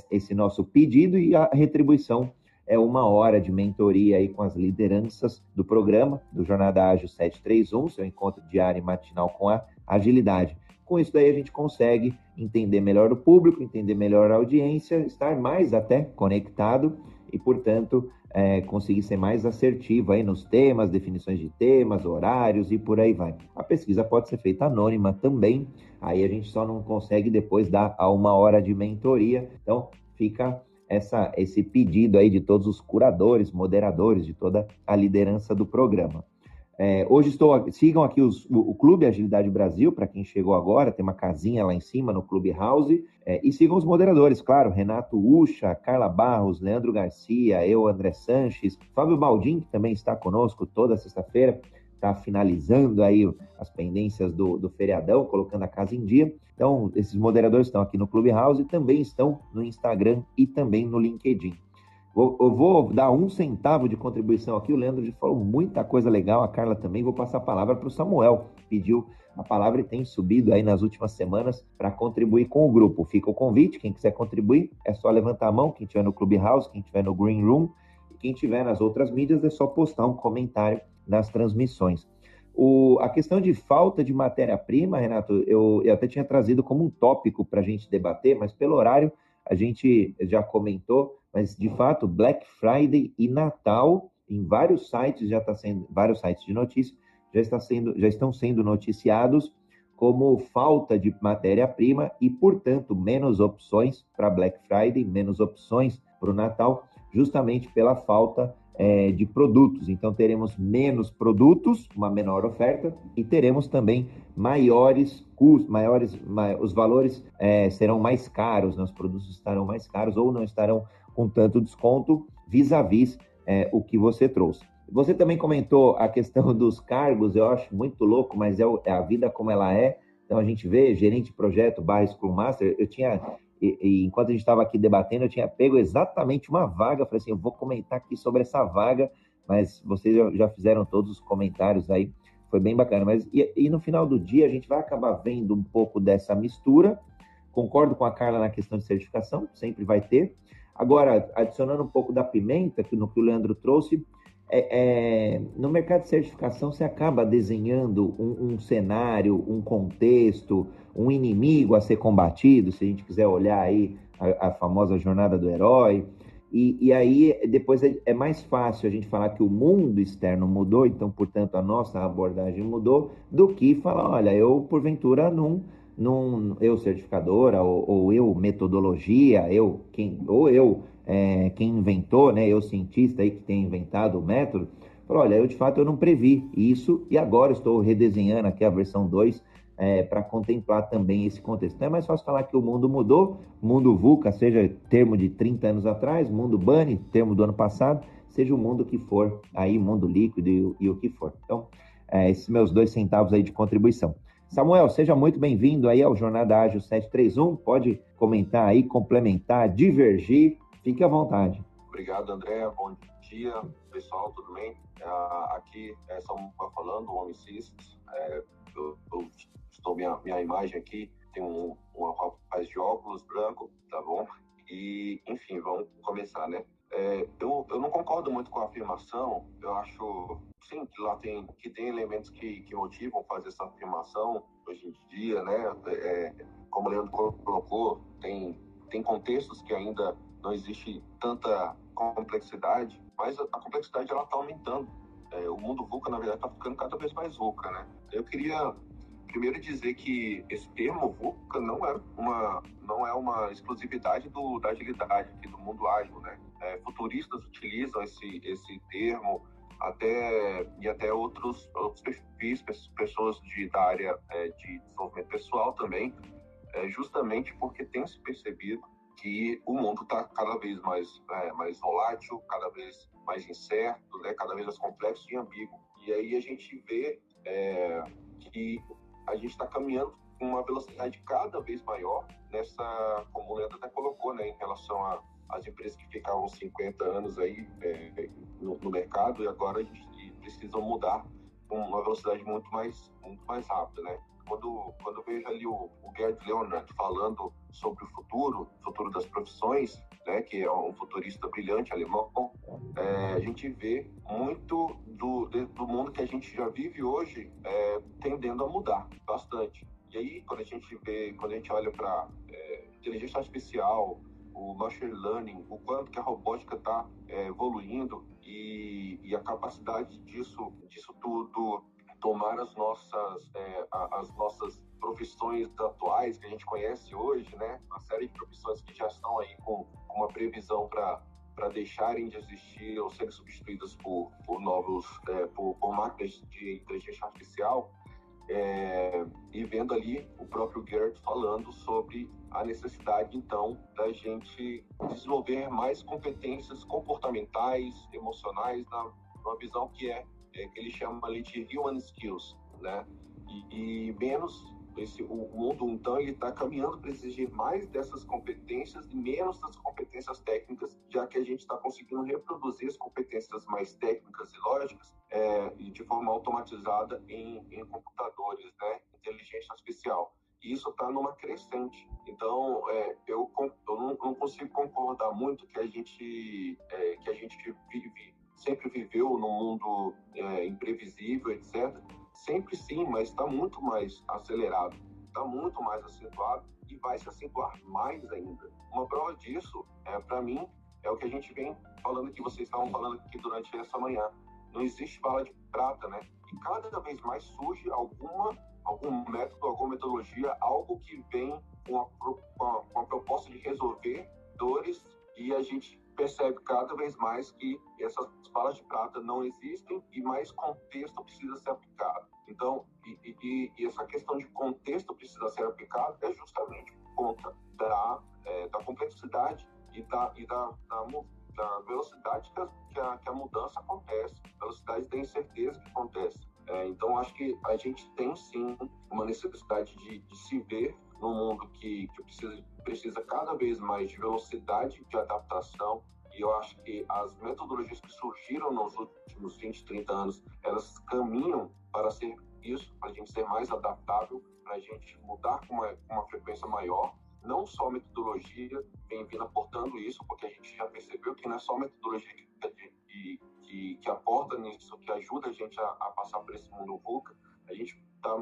esse nosso pedido e a retribuição é uma hora de mentoria aí com as lideranças do programa do Jornada Ágil 731, seu encontro diário e matinal com a agilidade. Com isso daí a gente consegue entender melhor o público, entender melhor a audiência, estar mais até conectado e, portanto, é, conseguir ser mais assertivo aí nos temas, definições de temas, horários e por aí vai. A pesquisa pode ser feita anônima também, aí a gente só não consegue depois dar a uma hora de mentoria, então fica essa, esse pedido aí de todos os curadores, moderadores, de toda a liderança do programa. É, hoje estou. Sigam aqui os, o, o, Clube Agilidade Brasil, para quem chegou agora, tem uma casinha lá em cima no Clube House. É, e sigam os moderadores, claro, Renato Ucha, Carla Barros, Leandro Garcia, eu, André Sanches, Fábio Baldin, que também está conosco toda sexta-feira, está finalizando aí as pendências do, do feriadão, colocando a casa em dia. Então, esses moderadores estão aqui no Clube House e também estão no Instagram e também no LinkedIn. Vou, eu vou dar um centavo de contribuição aqui. O Leandro já falou muita coisa legal, a Carla também. Vou passar a palavra para o Samuel, pediu a palavra e tem subido aí nas últimas semanas para contribuir com o grupo. Fica o convite, quem quiser contribuir é só levantar a mão, quem estiver no Clubhouse, quem estiver no Green Room, e quem estiver nas outras mídias é só postar um comentário nas transmissões. O, a questão de falta de matéria-prima, Renato, eu, eu até tinha trazido como um tópico para a gente debater, mas pelo horário a gente já comentou mas de fato, Black Friday e Natal em vários sites já está sendo, vários sites de notícias já está sendo, já estão sendo noticiados como falta de matéria-prima e, portanto, menos opções para Black Friday, menos opções para o Natal, justamente pela falta é, de produtos. Então, teremos menos produtos, uma menor oferta, e teremos também maiores custos, maiores, os valores é, serão mais caros, né? os produtos estarão mais caros ou não estarão com tanto desconto vis-à-vis é, o que você trouxe. Você também comentou a questão dos cargos, eu acho muito louco, mas é, é a vida como ela é. Então a gente vê gerente de projeto barra Scrum Master, eu tinha, e, e enquanto a gente estava aqui debatendo, eu tinha pego exatamente uma vaga, falei assim, eu vou comentar aqui sobre essa vaga, mas vocês já fizeram todos os comentários aí, foi bem bacana. Mas e, e no final do dia a gente vai acabar vendo um pouco dessa mistura. Concordo com a Carla na questão de certificação, sempre vai ter, Agora, adicionando um pouco da pimenta, que no que o Leandro trouxe, é, é, no mercado de certificação você acaba desenhando um, um, cenário, um contexto, um inimigo a ser combatido, se a gente quiser olhar aí a, a famosa jornada do herói. E, e aí depois é, é, mais fácil a gente falar que o mundo externo mudou, então, portanto, a nossa abordagem mudou, do que falar, olha, eu porventura não num eu certificadora ou, ou eu metodologia, eu quem ou eu é, quem inventou, né, eu cientista aí que tem inventado o método, falou, olha, eu de fato eu não previ isso e agora estou redesenhando aqui a versão 2 é, para contemplar também esse contexto. Então é mais fácil falar que o mundo mudou, mundo VUCA, seja termo de 30 anos atrás, mundo BANI, termo do ano passado, seja o mundo que for, aí mundo líquido e, e o que for. Então, é, esses meus dois centavos aí de contribuição. Samuel, seja muito bem-vindo aí ao Jornada Ágil 731. Pode comentar aí, complementar, divergir. Fique à vontade. Obrigado, André. Bom dia, pessoal, tudo bem? Uh, aqui é Samuel falando, o Homem Cis. É, eu, eu, estou minha, minha imagem aqui, tem um, um rapaz de óculos branco, tá bom? E, enfim, vamos começar, né? É, eu, eu não concordo muito com a afirmação. Eu acho, sim, que lá tem, que tem elementos que, que motivam fazer essa afirmação hoje em dia, né? É, como o Leandro colocou, tem, tem contextos que ainda não existe tanta complexidade, mas a, complexidade ela está aumentando. É, o mundo VUCA, na verdade, está ficando cada vez mais VUCA, né? Eu queria primeiro dizer que esse termo VUCA não é uma, não é uma exclusividade do, da agilidade, aqui do mundo ágil, né? É, futuristas utilizam esse, esse termo até, e até outros, outros perfis, pessoas de, da área é, de desenvolvimento pessoal também, é, justamente porque tem se percebido que o mundo está cada vez mais, é, mais volátil, cada vez mais incerto, né, cada vez mais complexo e ambíguo. E aí a gente vê é, que a gente está caminhando com uma velocidade cada vez maior nessa, como o Leandro até colocou, né, em relação às empresas que ficavam 50 anos aí é, no, no, mercado e agora a gente precisa mudar com uma velocidade muito mais, muito mais rápida, né? Quando, quando eu vejo ali o, o Gerd Leonard falando sobre o futuro, futuro das profissões, né, que é um futurista brilhante alemão, é, a gente vê muito do, do mundo que a gente já vive hoje é, tendendo a mudar bastante. E aí, quando a gente vê, quando a gente olha para é, inteligência artificial, o machine learning, o quanto que a robótica está é, evoluindo e, e, a capacidade disso, disso tudo tomar as nossas, é, as nossas profissões atuais que a gente conhece hoje, né? Uma série de profissões que já estão aí com, com uma previsão para deixarem de existir ou serem substituídas por, por novos, é, por, por máquinas de inteligência artificial, é, e vendo ali o próprio Gerd falando sobre a necessidade, então, da gente desenvolver mais competências comportamentais, emocionais, na, numa visão que é é, que ele chama ali de human skills, né? E, e menos esse o mundo então ele está caminhando para exigir mais dessas competências e menos das competências técnicas, já que a gente está conseguindo reproduzir as competências mais técnicas e lógicas é, de forma automatizada em, em computadores, né? Inteligência artificial. E isso está numa crescente. Então, é, eu, eu não, não, consigo concordar muito que a gente é, que a gente vive sempre viveu num mundo é, imprevisível, etc. Sempre sim, mas está muito mais acelerado, está muito mais acentuado e vai se acentuar mais ainda. Uma prova disso, é, para mim, é o que a gente vem falando que vocês estavam falando aqui durante essa manhã. Não existe bala de prata, né? E cada vez mais surge alguma algum método, alguma metodologia, algo que vem com a, com a, com a proposta de resolver dores e a gente percebe cada vez mais que essas balas de prata não existem e mais contexto precisa ser aplicado. Então, e, e, e essa questão de contexto precisa ser aplicado é justamente por conta da, é, da complexidade e da, e da, da, da velocidade que a, que a, que a mudança acontece, velocidade da incerteza que acontece. É, então, acho que a gente tem sim uma necessidade de, de se ver num mundo que, que precisa, precisa cada vez mais de velocidade de adaptação. E eu acho que as metodologias que surgiram nos últimos 20, 30 anos, elas caminham para ser isso, para a gente ser mais adaptável, para a gente mudar com uma, uma frequência maior. Não só metodologia vem vindo aportando isso, porque a gente já percebeu que não é só metodologia que, que, que, que aporta nisso, que ajuda a gente a, a passar por esse mundo VUCA. A gente está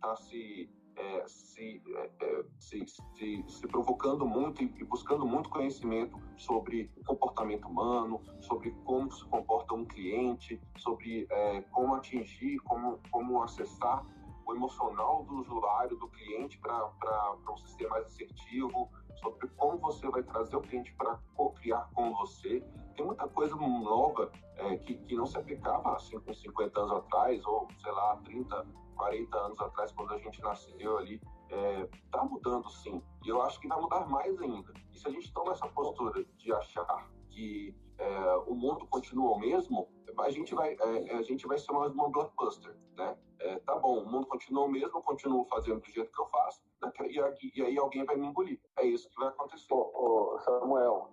tá se é, se, é, é, se, se, se, provocando muito e buscando muito conhecimento sobre o comportamento humano, sobre como se comporta um cliente, sobre é, como atingir, como, como acessar o emocional do usuário, do cliente, para você ser mais assertivo, sobre como você vai trazer o cliente para co-criar com você. Tem muita coisa nova é, que, que não se aplicava com 50 anos atrás, ou sei lá, 30, 40 anos atrás, quando a gente nasceu ali. É, tá mudando sim, e eu acho que vai mudar mais ainda. E se a gente toma essa postura de achar que é, o mundo continua o mesmo, a gente vai, é, a gente vai ser mais uma blockbuster, né? É, tá bom, o mundo continua o mesmo, eu continuo fazendo do jeito que eu faço, né? e, e, aí alguém vai me engolir. É isso que vai acontecer. Ô, ô Samuel,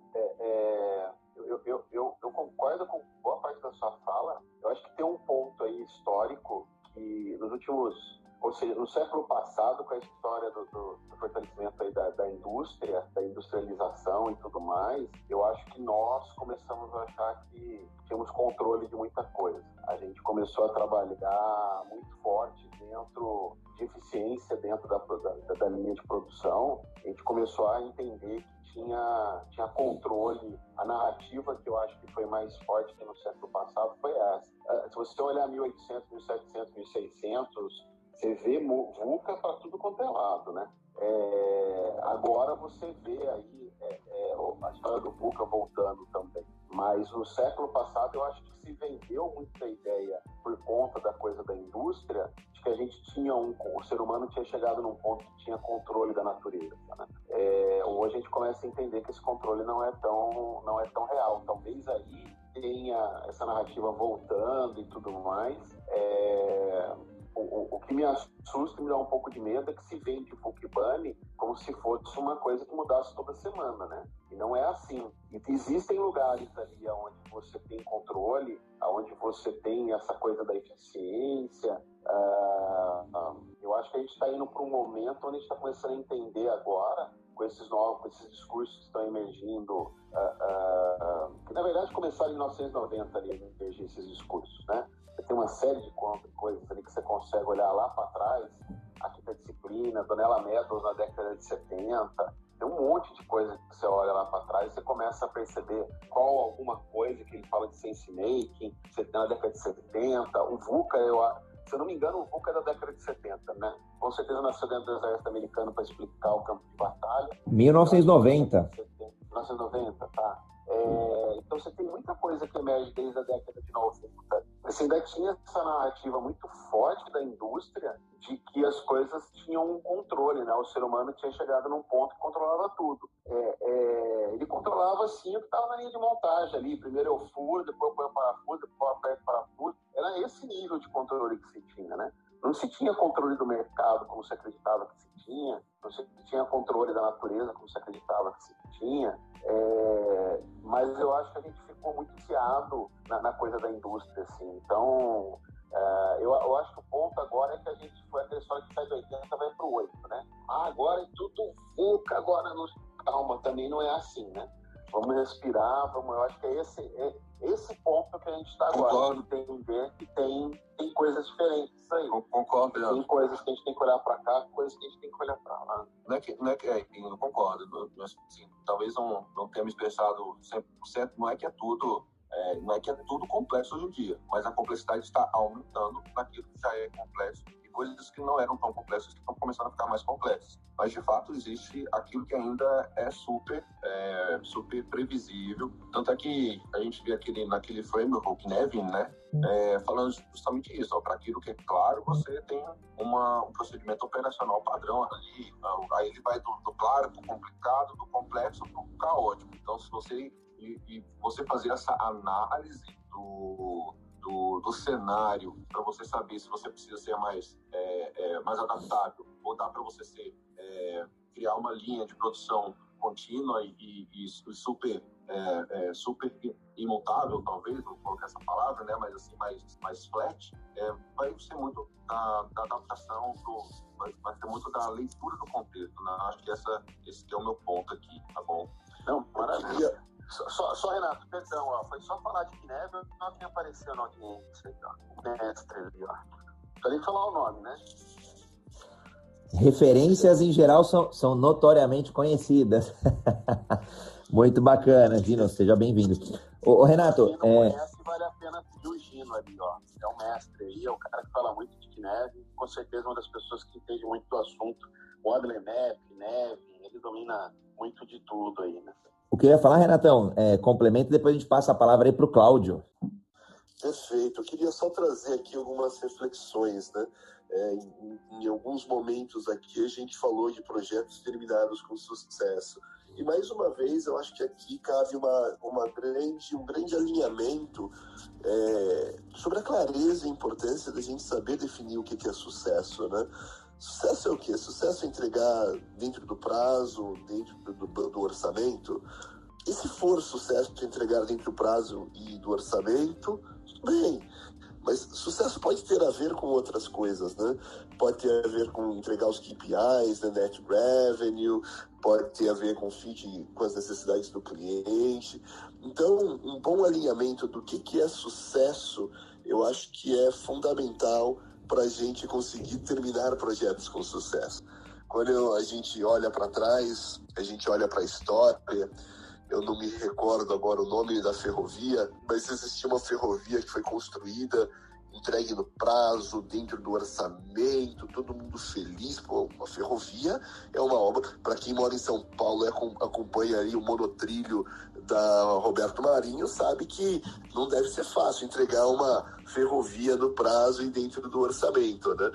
ou seja, no século passado, com a história do, do, do fortalecimento da, da, indústria, da industrialização e tudo mais, eu acho que nós começamos a achar que tínhamos controle de muita coisa. A gente começou a trabalhar muito forte dentro de eficiência dentro da, da, da linha de produção. A gente começou a entender que tinha, tinha controle. A narrativa que eu acho que foi mais forte que no século passado foi essa. Eh, se você olhar 1800, 1700, 1600, você vê VUCA para tudo quanto é lado, né? É, agora você vê aí é, é, a história do VUCA voltando também. Mas no século passado eu acho que se vendeu muita ideia por conta da coisa da indústria de que a gente tinha um, o ser humano tinha chegado num ponto que tinha controle da natureza. Né? É, hoje a gente começa a entender que esse controle não é tão não é tão real. Talvez aí tenha essa narrativa voltando e tudo mais. É, o, o, que me assusta me dá um pouco de medo é que se vende o Funk Bunny como se fosse uma coisa que mudasse toda semana, né? E não é assim. E existem lugares ali onde você tem controle, onde você tem essa coisa da eficiência. Uh, eu acho que a gente está indo para um momento onde a gente está começando a entender agora com esses novos, com esses discursos que estão emergindo, uh, uh, que na verdade começaram em 1990 ali a emergir esses discursos, né? tem uma série de coisas ali que você consegue olhar lá para trás, da disciplina, Donella Meadows na década de 70, tem um monte de coisa que você olha lá para trás e você começa a perceber qual alguma coisa que ele fala de sense making, você tem na década de 70, o VUCA, eu, se eu não me engano, o VUCA é da década de 70, né? Com certeza nasceu dentro do exército americano para explicar o campo de batalha. 1990. 1990, tá. É, então você tem muita coisa que emerge desde a década de 90. Você ainda tinha essa narrativa muito forte da indústria de que as coisas tinham um controle, né? O ser humano tinha chegado num ponto que controlava tudo. É, é, ele controlava assim o que estava na linha de montagem ali. Primeiro eu furo, depois eu ponho parafuso, depois eu aperto parafuso. Esse nível de controle que se tinha, né? Não se tinha controle do mercado como se acreditava que se tinha, não se tinha controle da natureza como se acreditava que se tinha, é, mas eu acho que a gente ficou muito fiado na, na coisa da indústria, assim. Então, é, eu, eu, acho que o ponto agora é que a gente foi aquele história que sai do 80 vai pro 8, né? Ah, agora é tudo VUCA, agora não. Calma, também não é assim, né? Vamos respirar, vamos. Eu acho que é esse, é esse ponto que a gente está agora, entender que tem, tem coisas diferentes aí. Concordo, Tem coisas que a gente tem que olhar para cá, coisas que a gente tem que olhar para lá. Não é que, não é que é, eu concordo. Assim, talvez não, não tenha me expressado 100%, não é que é tudo. É, não é que é tudo complexo hoje em dia, mas a complexidade está aumentando naquilo que já é complexo coisas que não eram tão complexas que estão começando a ficar mais complexas. Mas de fato existe aquilo que ainda é super, é, super previsível. Tanto é que a gente vê aquele, naquele framework Nevin, né? É, falando justamente isso, para aquilo que é claro, você tem uma, um procedimento operacional padrão ali, aí ele vai do, do claro para o complicado, do complexo para o caótico. Então, se você e, e você fazer essa análise do, do, do cenário para você saber se você precisa ser mais, é, é, mais adaptável ou dá para você ser, é, criar uma linha de produção contínua e, e, e super é, é, super imutável, talvez, vou colocar essa palavra, né? mas assim, mais, mais flat, é, vai ser muito da, da adaptação, do, vai, vai, ser muito da leitura do contexto. Né? Acho que essa, esse é o meu ponto aqui, tá bom? Não, maravilha. Só, só, Renato, perdão, ó, foi só falar de Ginebra, não que apareceu na audiência, ó, o mestre ali, ó. Precisa falar o nome, né? Referências em geral são, são notoriamente conhecidas. Muito bacana, Gino, seja bem-vindo. Ô, Renato, Quem não é... conhece, vale a pena seguir o Gino ali, ó. É o mestre aí, é o cara que fala muito de Neve, com certeza uma das pessoas que entende muito do assunto. O Adler Neve, Neve, ele domina muito de tudo aí, né? O que eu ia falar, Renatão, é, complemento, depois a gente passa a palavra aí para o Cláudio. Perfeito. Eu queria só trazer aqui algumas reflexões, né? É, em, em, alguns momentos aqui a gente falou de projetos terminados com sucesso. E mais uma vez, eu acho que aqui cabe uma, uma grande, um grande alinhamento é, sobre a clareza e a importância da gente saber definir o que é sucesso, né? Sucesso é o quê? Sucesso é entregar dentro do prazo, dentro do, do, do orçamento? E se for sucesso entregar dentro do prazo e do orçamento, bem. Mas sucesso pode ter a ver com outras coisas, né? Pode ter a ver com entregar os KPIs, né? net revenue, pode ter a ver com fit com as necessidades do cliente. Então, um bom alinhamento do que, que é sucesso, eu acho que é fundamental para a gente conseguir terminar projetos com sucesso. Quando a gente olha para trás, a gente olha para a história, eu não me recordo agora o nome da ferrovia, mas existia uma ferrovia que foi construída entregue no prazo, dentro do orçamento, todo mundo feliz. Pô, uma ferrovia é uma obra. Para quem mora em São Paulo e acompanha aí o monotrilho da Roberto Marinho, sabe que não deve ser fácil entregar uma ferrovia no prazo e dentro do orçamento, né?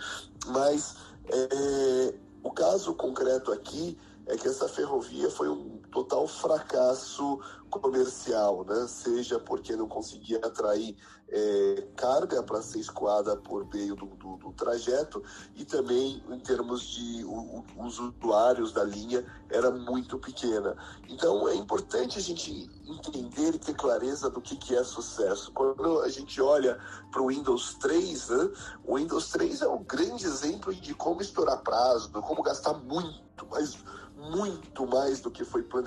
Mas é, o caso concreto aqui é que essa ferrovia foi um total fracasso comercial, né? Seja porque não conseguia atrair é, carga para ser escoada por meio do, do, do, trajeto e também em termos de o, os usuários da linha era muito pequena. Então é importante a gente entender e ter clareza do que, que é sucesso. Quando a gente olha para o Windows 3, né? o Windows 3 é um grande exemplo de como estourar prazo, de como gastar muito, mas muito mais do que foi planejado.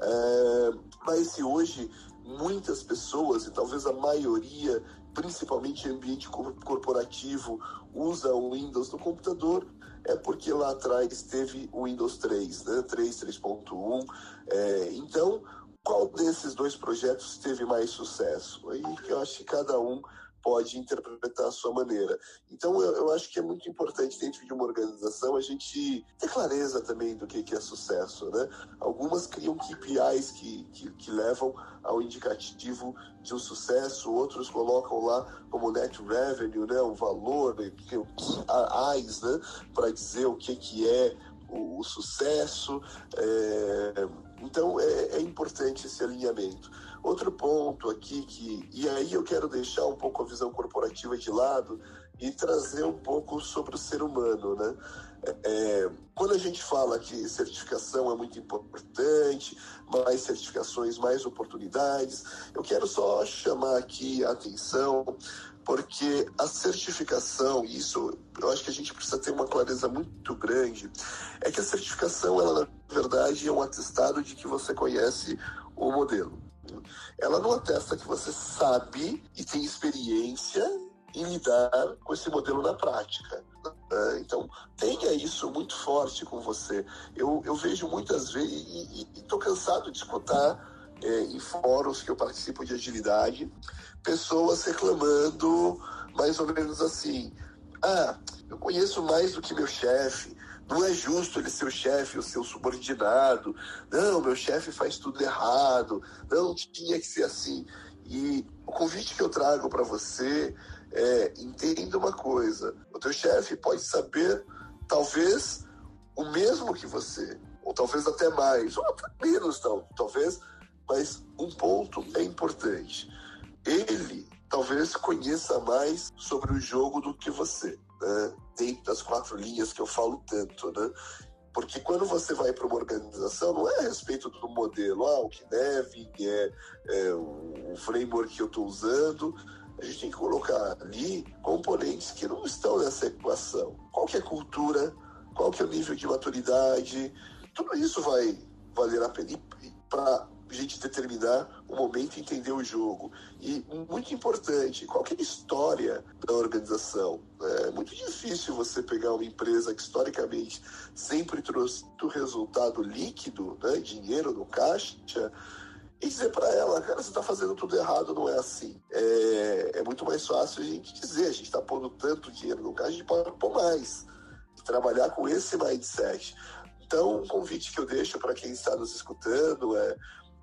É, mas se hoje muitas pessoas, e talvez a maioria, principalmente em ambiente corporativo, usa o Windows no computador, é porque lá atrás teve o Windows 3, né? 3, 3.1. É, então, qual desses dois projetos teve mais sucesso? Aí eu acho que cada um pode interpretar a sua maneira. Então, eu, eu, acho que é muito importante, dentro de uma organização, a gente ter clareza também do que, que é sucesso. Né? Algumas criam KPIs que, que, que levam ao indicativo de um sucesso, outros colocam lá como net revenue, né, o valor, né, AIs, né, para dizer o que, que é o, o sucesso. É, então, é, é importante esse alinhamento. Outro ponto aqui que, e aí eu quero deixar um pouco a visão corporativa de lado e trazer um pouco sobre o ser humano, né? É, quando a gente fala que certificação é muito importante, mais certificações, mais oportunidades, eu quero só chamar aqui a atenção porque a certificação, isso eu acho que a gente precisa ter uma clareza muito grande, é que a certificação, ela na verdade é um atestado de que você conhece o modelo. Ela não atesta que você sabe e tem experiência em lidar com esse modelo na prática. Né? Então, tenha isso muito forte com você. Eu, eu vejo muitas vezes, e estou cansado de escutar é, em fóruns que eu participo de agilidade, pessoas reclamando mais ou menos assim: ah, eu conheço mais do que meu chefe, não é justo ele ser o chefe, o seu subordinado. Não, meu chefe faz tudo errado. Não tinha que ser assim. E o convite que eu trago para você é entenda uma coisa: o teu chefe pode saber, talvez, o mesmo que você, ou talvez até mais, ou até menos, tal, talvez, mas um ponto é importante. Ele talvez conheça mais sobre o jogo do que você né, dentro das quatro linhas que eu falo tanto, né? Porque quando você vai para uma organização, não é a respeito do modelo, ah, o que deve, é, é o framework que eu estou usando. A gente tem que colocar ali componentes que não estão nessa equação. Qual que é a cultura? Qual que é o nível de maturidade? Tudo isso vai valer a pena para a gente determinar o momento e entender o jogo. E muito importante, qual é a história da organização? É muito difícil você pegar uma empresa que historicamente sempre trouxe o resultado líquido, né, dinheiro no caixa, e dizer para ela, cara, você está fazendo tudo errado, não é assim. É, é muito mais fácil a gente dizer, a gente está pondo tanto dinheiro no caixa, a gente pode pôr mais. Trabalhar com esse mindset. Então, o convite que eu deixo para quem está nos escutando é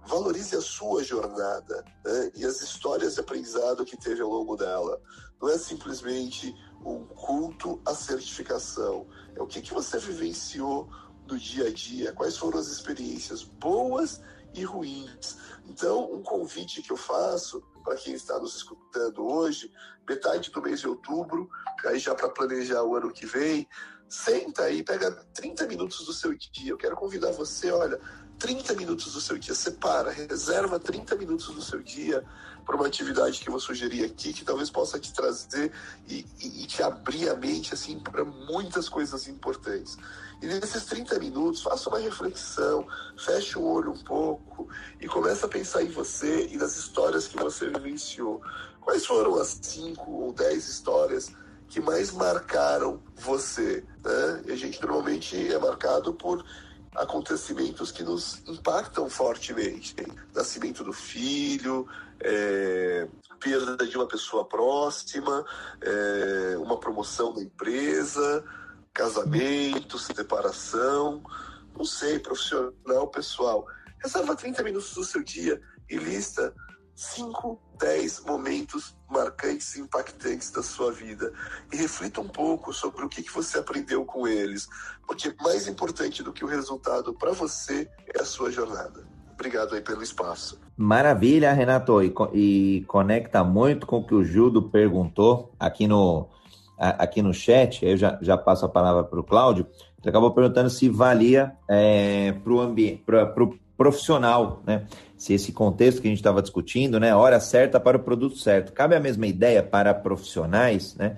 valorize a sua jornada né? e as histórias de aprendizado que teve ao longo dela. Não é simplesmente um culto à certificação. É o que, que você vivenciou no dia a dia, quais foram as experiências boas e ruins. Então, um convite que eu faço para quem está nos escutando hoje, metade do mês de outubro, aí já para planejar o ano que vem, senta aí, pega 30 minutos do seu dia. Eu quero convidar você, olha, 30 minutos do seu dia, separa, reserva 30 minutos do seu dia para uma atividade que eu vou sugerir aqui, que talvez possa te trazer e, e, e te abrir a mente assim para muitas coisas importantes. E nesses 30 minutos, faça uma reflexão, feche o olho um pouco e comece a pensar em você e nas histórias que você vivenciou. Quais foram as 5 ou 10 histórias que mais marcaram você? Né? E a gente normalmente é marcado por acontecimentos que nos impactam fortemente. Nascimento do filho, é, perda de uma pessoa próxima, é, uma promoção da empresa, casamento, separação, não sei, profissional, pessoal. Reserva 30 minutos do seu dia e lista 5, 10 momentos marcantes e impactantes da sua vida. E reflita um pouco sobre o que, que você aprendeu com eles. Porque mais importante do que o resultado para você é a sua jornada. Obrigado aí pelo espaço. Maravilha, Renato. E, e conecta muito com o que o Gildo perguntou aqui no, aqui no chat. Eu já, já passo a palavra para o Cláudio. Ele acabou perguntando se valia é, para o ambiente, para o profissional, né? Se esse contexto que a gente estava discutindo, né? Hora certa para o produto certo. Cabe a mesma ideia para profissionais, né?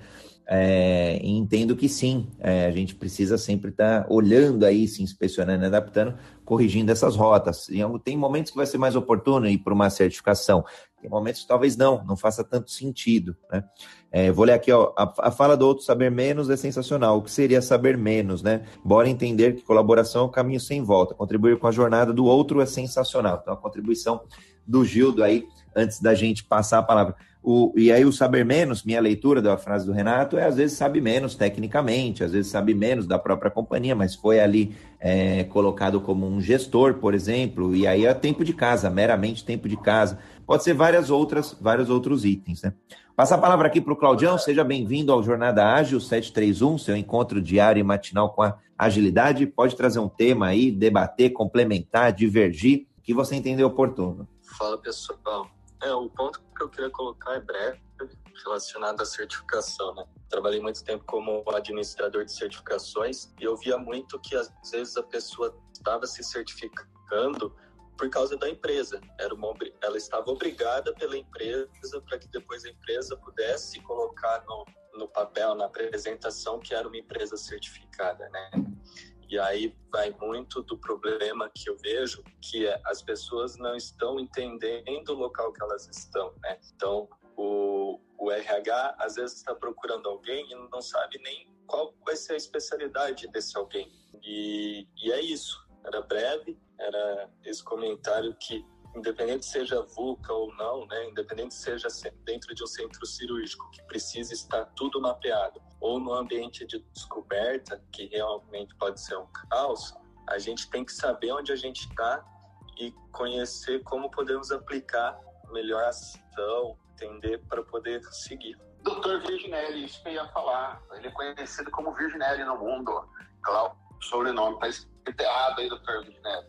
É, entendo que sim, é, a gente precisa sempre estar tá olhando aí, se inspecionando, adaptando, corrigindo essas rotas. E tem momentos que vai ser mais oportuno ir para uma certificação, tem momentos que talvez não, não faça tanto sentido. Né? É, vou ler aqui, ó, a, a, fala do outro saber menos é sensacional. O que seria saber menos, né? Bora entender que colaboração é um caminho sem volta. Contribuir com a jornada do outro é sensacional. Então, a contribuição do Gildo aí, antes da gente passar a palavra. O, e aí o saber menos, minha leitura da frase do Renato, é às vezes sabe menos tecnicamente, às vezes sabe menos da própria companhia, mas foi ali é, colocado como um gestor, por exemplo, e aí é tempo de casa, meramente tempo de casa. Pode ser várias outras, vários outros itens, né? Passa a palavra aqui para o Claudião, seja bem-vindo ao Jornada Ágil 731, seu encontro diário e matinal com a agilidade. Pode trazer um tema aí, debater, complementar, divergir, que você entender oportuno. Fala pessoal, é, o ponto que eu queria colocar é breve, relacionado à certificação, né? Trabalhei muito tempo como administrador de certificações e eu via muito que às vezes a pessoa estava se certificando por causa da empresa. Era uma, ela estava obrigada pela empresa para que depois a empresa pudesse colocar no, no papel, na apresentação, que era uma empresa certificada, né? E aí vai muito do problema que eu vejo, que é as pessoas não estão entendendo o local que elas estão, né? Então, o, o RH às vezes está procurando alguém e não sabe nem qual vai ser a especialidade desse alguém. E, e é isso. Era breve, era esse comentário que independente seja VUCA ou não, né, independente seja dentro de um centro cirúrgico que precisa estar tudo mapeado, ou no ambiente de descoberta, que realmente pode ser um caos, a gente tem que saber onde a gente está e conhecer como podemos aplicar melhor ação, entender para poder seguir. Doutor Virginelli, isso que eu ia falar. Ele é conhecido como Virginelli no mundo. Cláudio, sobrenome está escrito errado aí, doutor Virginelli.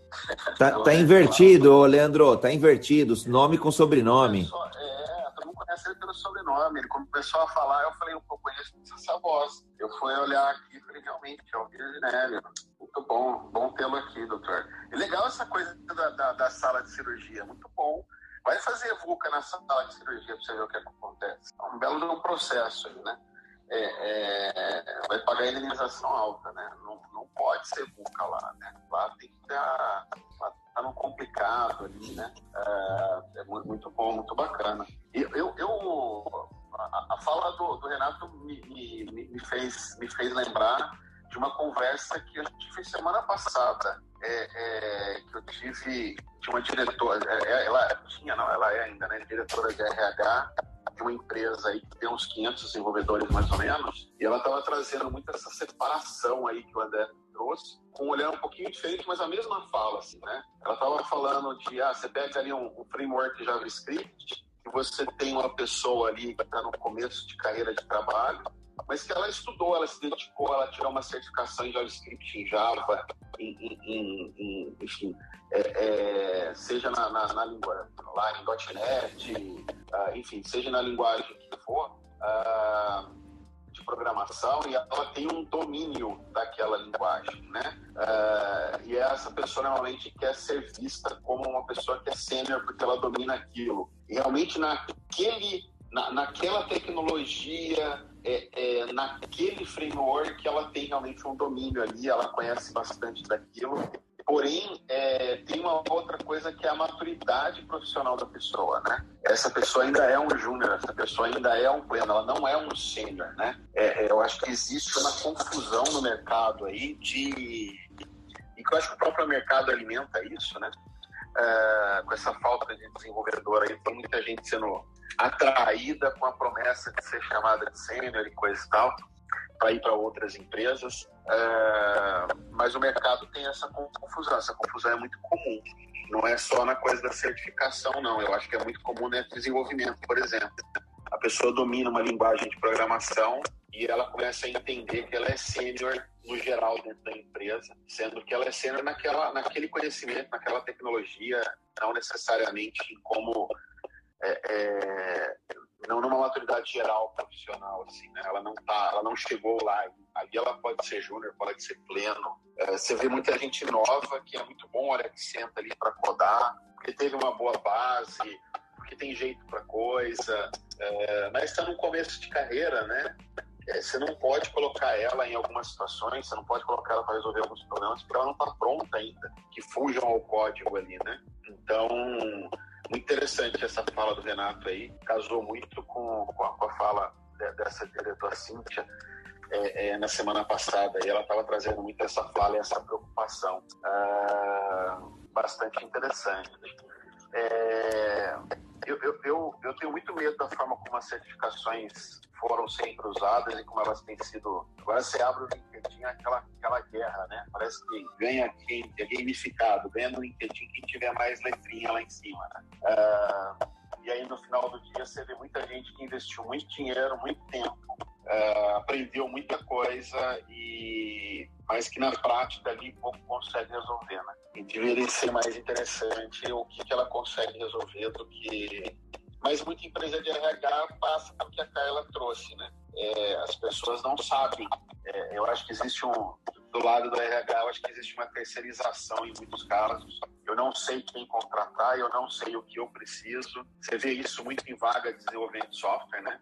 Tá, tá invertido, Leandro, tá invertido. Nome com sobrenome. É, todo mundo conhece ele pelo sobrenome. Ele começou a falar, eu falei, eu conheço essa voz. Eu fui olhar aqui e falei, realmente, é o Virginelli. Muito bom, bom tê-lo aqui, doutor. E legal essa coisa da, da, da sala de cirurgia, muito bom. Vai fazer VUCA na sala de cirurgia para você ver o que acontece. É um belo processo aí, né? É, é, vai pagar indenização alta, né? Não, não pode ser VUCA lá, né? Lá tem que estar tá no complicado ali, né? É, é muito bom, muito bacana. E eu, eu a, a, fala do, do Renato me, me, me, fez, me fez lembrar de uma conversa que eu tive semana passada, é, é, que eu tive de uma diretora, é, é, ela tinha, não, ela é ainda, né, diretora de RH de uma empresa aí que tem uns 500 desenvolvedores mais ou menos, e ela estava trazendo muito essa separação aí que o André trouxe, com um olhar um pouquinho diferente, mas a mesma fala, assim, né? Ela estava falando de, ah, você pega ali um, um framework JavaScript, que você tem uma pessoa ali que está no começo de carreira de trabalho, mas que ela estudou, ela se dedicou, ela tirou uma certificação em JavaScript, em Java, em, em, em enfim, é, é, seja na, na, na, língua lá em .NET, uh, enfim, seja na linguagem que for uh, programação, e ela tem um domínio daquela linguagem, né? Uh, e essa pessoa normalmente quer ser vista como uma pessoa que é sênior porque ela domina aquilo. E realmente naquele, na, naquela tecnologia é, é, naquele framework ela tem realmente um domínio ali, ela conhece bastante daquilo. Porém, é, tem uma outra coisa que é a maturidade profissional da pessoa, né? Essa pessoa ainda é um júnior, essa pessoa ainda é um pleno, ela não é um sênior, né? É, é, eu acho que existe uma confusão no mercado aí de e que eu acho que o próprio mercado alimenta isso, né? É, com essa falta de desenvolvedor aí, tem muita gente sendo atraída com a promessa de ser chamada de sênior e coisa e tal, para ir para outras empresas. É, mas o mercado tem essa confusão, essa confusão é muito comum. Não é só na coisa da certificação, não. Eu acho que é muito comum no desenvolvimento, por exemplo. A pessoa domina uma linguagem de programação e ela começa a entender que ela é sênior no geral dentro da empresa, sendo que ela é sênior naquela, naquele conhecimento, naquela tecnologia, não necessariamente como é, é, não numa maturidade geral profissional assim, né? Ela não tá, ela não chegou lá. Ali ela pode ser júnior, pode ser pleno. É, você vê muita gente nova que é muito bom, olha que senta ali para codar, porque teve uma boa base, porque tem jeito para coisa, é, mas está no começo de carreira, né? É, você não pode colocar ela em algumas situações, você não pode colocar ela para resolver alguns problemas, porque ela não está pronta ainda, que fujam ao código ali, né? Então, muito interessante essa fala do Renato aí, casou muito com, com, a, com a fala de, dessa diretora Cíntia é, é, na semana passada, e ela estava trazendo muito essa fala e essa preocupação. Ah, bastante interessante. É, eu, eu, eu, eu, tenho muito medo da forma como as certificações foram sempre usadas e como elas têm sido. Agora você abre o LinkedIn, aquela, aquela guerra, né? Parece que ganha quem é gamificado, ganha no LinkedIn quem tiver mais letrinha lá em cima. Né? Uh, e aí no final do dia você vê muita gente que investiu muito dinheiro, muito tempo, uh, aprendeu muita coisa e mas que na prática ali pouco consegue resolver, né? E deveria ser mais interessante o que, que ela consegue resolver do que mas muita empresa de RH passa pelo que a Carla trouxe, né? É, as pessoas não sabem. É, eu acho que existe um, do lado do RH, eu acho que existe uma terceirização em muitos casos. Eu não sei quem contratar, eu não sei o que eu preciso. Você vê isso muito em vaga de desenvolvimento de software, né?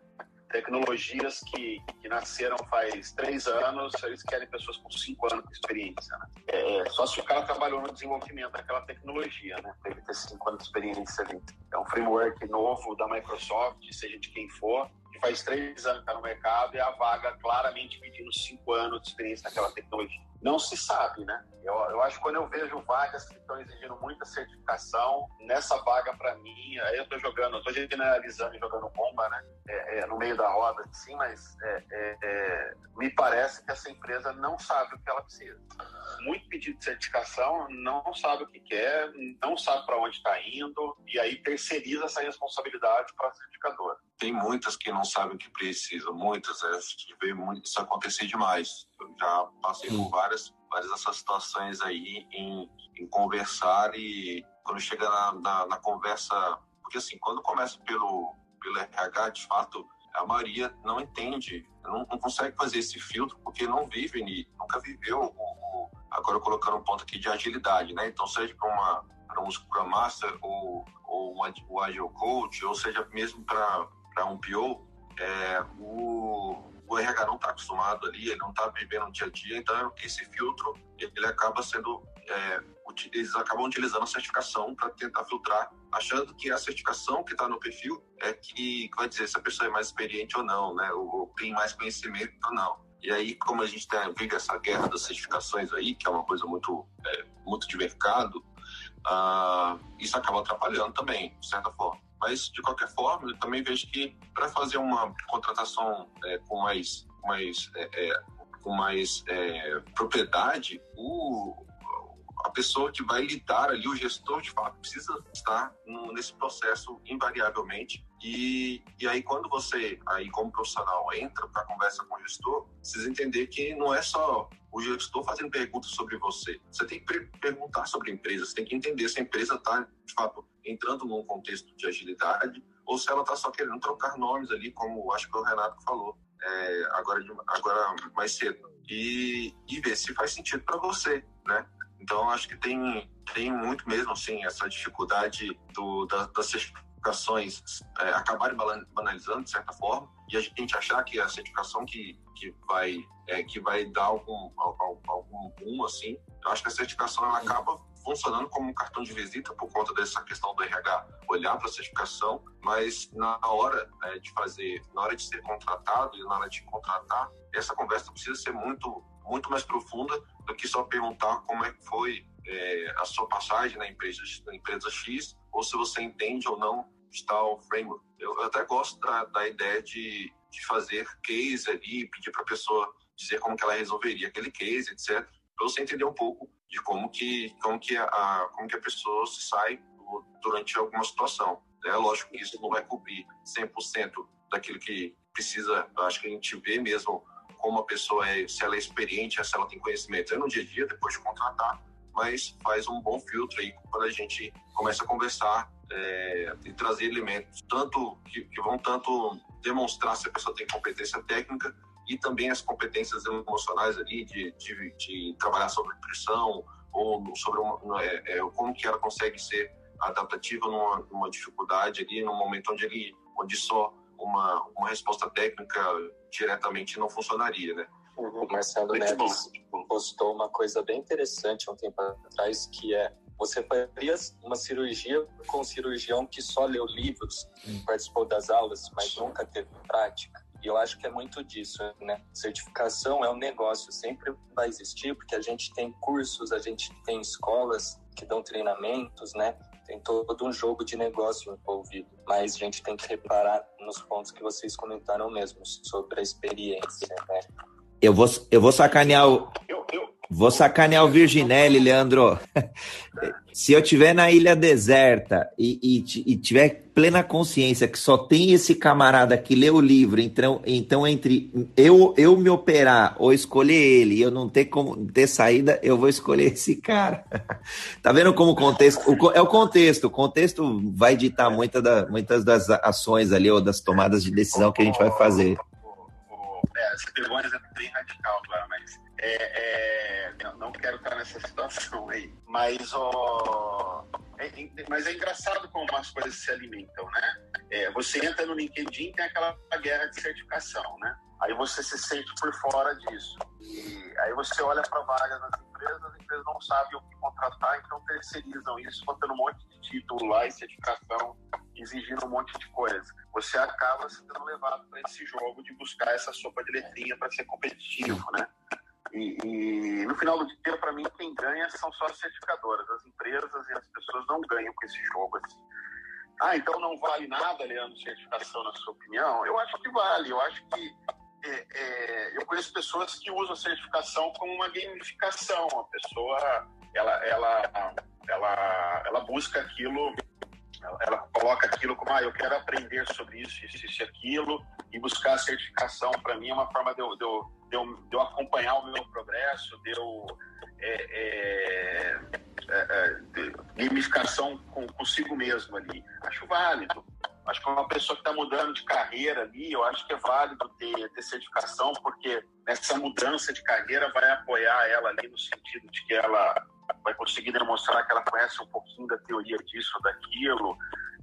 Tecnologias que, que nasceram faz três anos, eles querem pessoas com cinco anos de experiência. Né? É, só se o cara trabalhou no desenvolvimento daquela tecnologia, né? Deve ter cinco anos de experiência ali. É um framework novo da Microsoft, seja de quem for, que faz três anos que está no mercado e a vaga claramente pedindo cinco anos de experiência naquela tecnologia não se sabe, né? Eu, eu acho que quando eu vejo vagas que estão exigindo muita certificação, nessa vaga para mim, aí eu estou jogando, estou generalizando e jogando bomba, né? É, é, no meio da roda, sim, mas é, é, é, me parece que essa empresa não sabe o que ela precisa. Muito pedido de certificação, não sabe o que quer, não sabe para onde está indo, e aí terceiriza essa responsabilidade para a certificadora. Tem muitas que não sabem o que precisam, muitas, a gente vê muito isso acontecer demais. Eu já passei por várias, várias dessas situações aí em, em conversar e quando chega na, na, na, conversa, porque assim, quando começa pelo, pelo RH, de fato, a maioria não entende, não, não consegue fazer esse filtro porque não vive, nunca viveu o, o, agora colocando um ponto aqui de agilidade, né? Então, seja para uma para um Scrum Master ou, ou um, Agile Coach, ou seja mesmo para um PO, é, o, o RH não está acostumado ali, ele não está vivendo no dia a dia, então esse filtro ele acaba sendo é, eles acabam utilizando a certificação para tentar filtrar, achando que a certificação que está no perfil é que, vai dizer se a pessoa é mais experiente ou não, né, ou tem mais conhecimento ou não. E aí, como a gente tem, vive essa guerra das certificações aí, que é uma coisa muito, é, muito de mercado, uh, isso acaba atrapalhando também, de certa forma. Mas, de qualquer forma, eu também vejo que para fazer uma contratação é, com mais, mais, é, é, com mais é, propriedade, o, a pessoa que vai lidar ali, o gestor de fato, precisa estar no, nesse processo invariavelmente. E, e aí, quando você, aí como profissional, entra para conversa com o gestor, precisa entender que não é só o gestor fazendo perguntas sobre você. Você tem que perguntar sobre a empresa, você tem que entender se a empresa está, de fato, entrando num contexto de agilidade ou se ela está só querendo trocar nomes ali, como acho que o Renato falou é, agora, agora mais cedo. E, e ver se faz sentido para você, né? Então, acho que tem, tem muito mesmo, assim, essa dificuldade do, da, das certificações é, acabarem banalizando, de certa forma, e a gente achar que a certificação que, que, vai, é, que vai dar algum, algum, algum boom, assim, eu acho que a certificação ela acaba funcionando como um cartão de visita por conta dessa questão do RH olhar para a certificação, mas na hora é, de fazer, na hora de ser contratado e na hora de contratar, essa conversa precisa ser muito, muito mais profunda do que só perguntar como é que foi é, a sua passagem na empresa, na empresa X, ou se você entende ou não está o framework. Eu até gosto da, da ideia de, de fazer case ali, pedir para a pessoa dizer como que ela resolveria aquele case, etc. Para você entender um pouco de como que, como que, a, como que a pessoa se sai durante alguma situação. É lógico que isso não vai cobrir 100% daquilo que precisa, acho que a gente vê mesmo como a pessoa é, se ela é experiente, se ela tem conhecimento, é no dia a dia, depois de contratar, mas faz um bom filtro aí quando a gente começa a conversar é, e trazer elementos tanto que, que, vão tanto demonstrar se a pessoa tem competência técnica e também as competências emocionais ali de, de, de trabalhar sobre pressão ou sobre uma, é, é, como que ela consegue ser adaptativa numa, numa, dificuldade ali, num momento onde ele, onde só uma, uma resposta técnica diretamente não funcionaria, né? O Marcelo Neves bom. postou uma coisa bem interessante há um tempo atrás, que é você faria uma cirurgia com um cirurgião que só leu livros, participou das aulas, mas nunca teve prática. E eu acho que é muito disso, né? Certificação é um negócio, sempre vai existir, porque a gente tem cursos, a gente tem escolas que dão treinamentos, né? Tem todo um jogo de negócio envolvido. Mas a gente tem que reparar nos pontos que vocês comentaram mesmo, sobre a experiência, né? Eu vou, eu vou sacanear o. Eu, eu, Vou sacanear o Virginelli, Leandro. Se eu tiver na ilha deserta e, e, e, tiver plena consciência que só tem esse camarada que lê o livro, então, então entre eu, eu me operar ou escolher ele e eu não ter como ter saída, eu vou escolher esse cara. tá vendo como o contexto. O, é o contexto. O contexto vai ditar muita da, muitas das ações ali ou das tomadas de decisão que a gente vai fazer. É, essa pergunta é bem radical, claro, mas é, é, não quero estar nessa situação aí. Mas, ó, é, mas é engraçado como as coisas se alimentam, né? É, você entra no LinkedIn tem aquela guerra de certificação, né? Aí você se sente por fora disso. E aí você olha para vagas nas empresas, as empresas não sabem o que contratar, então terceirizam isso, botando um monte de título lá e certificação, exigindo um monte de coisa. Você acaba sendo levado para esse jogo de buscar essa sopa de letrinha para ser competitivo, né? E, e, no final do dia, para mim, quem ganha são só as certificadoras. As empresas e as pessoas não ganham com esse jogo. Assim. Ah, então não vale nada, Leandro, certificação, na sua opinião? Eu acho que vale. Eu acho que. É, é, eu conheço pessoas que usam a certificação como uma gamificação. A pessoa ela, ela, ela, ela busca aquilo ela coloca aquilo como, ah, eu quero aprender sobre isso, isso, isso e aquilo, e buscar a certificação, para mim, é uma forma de eu, de, eu, de, eu, acompanhar o meu progresso, de eu. É, é, é, é gamificação com, consigo mesmo ali. Acho válido. Acho que uma pessoa que está mudando de carreira ali, eu acho que é válido ter, ter certificação, porque essa mudança de carreira vai apoiar ela ali no sentido de que ela vai conseguir demonstrar que ela conhece um pouquinho da teoria disso daquilo.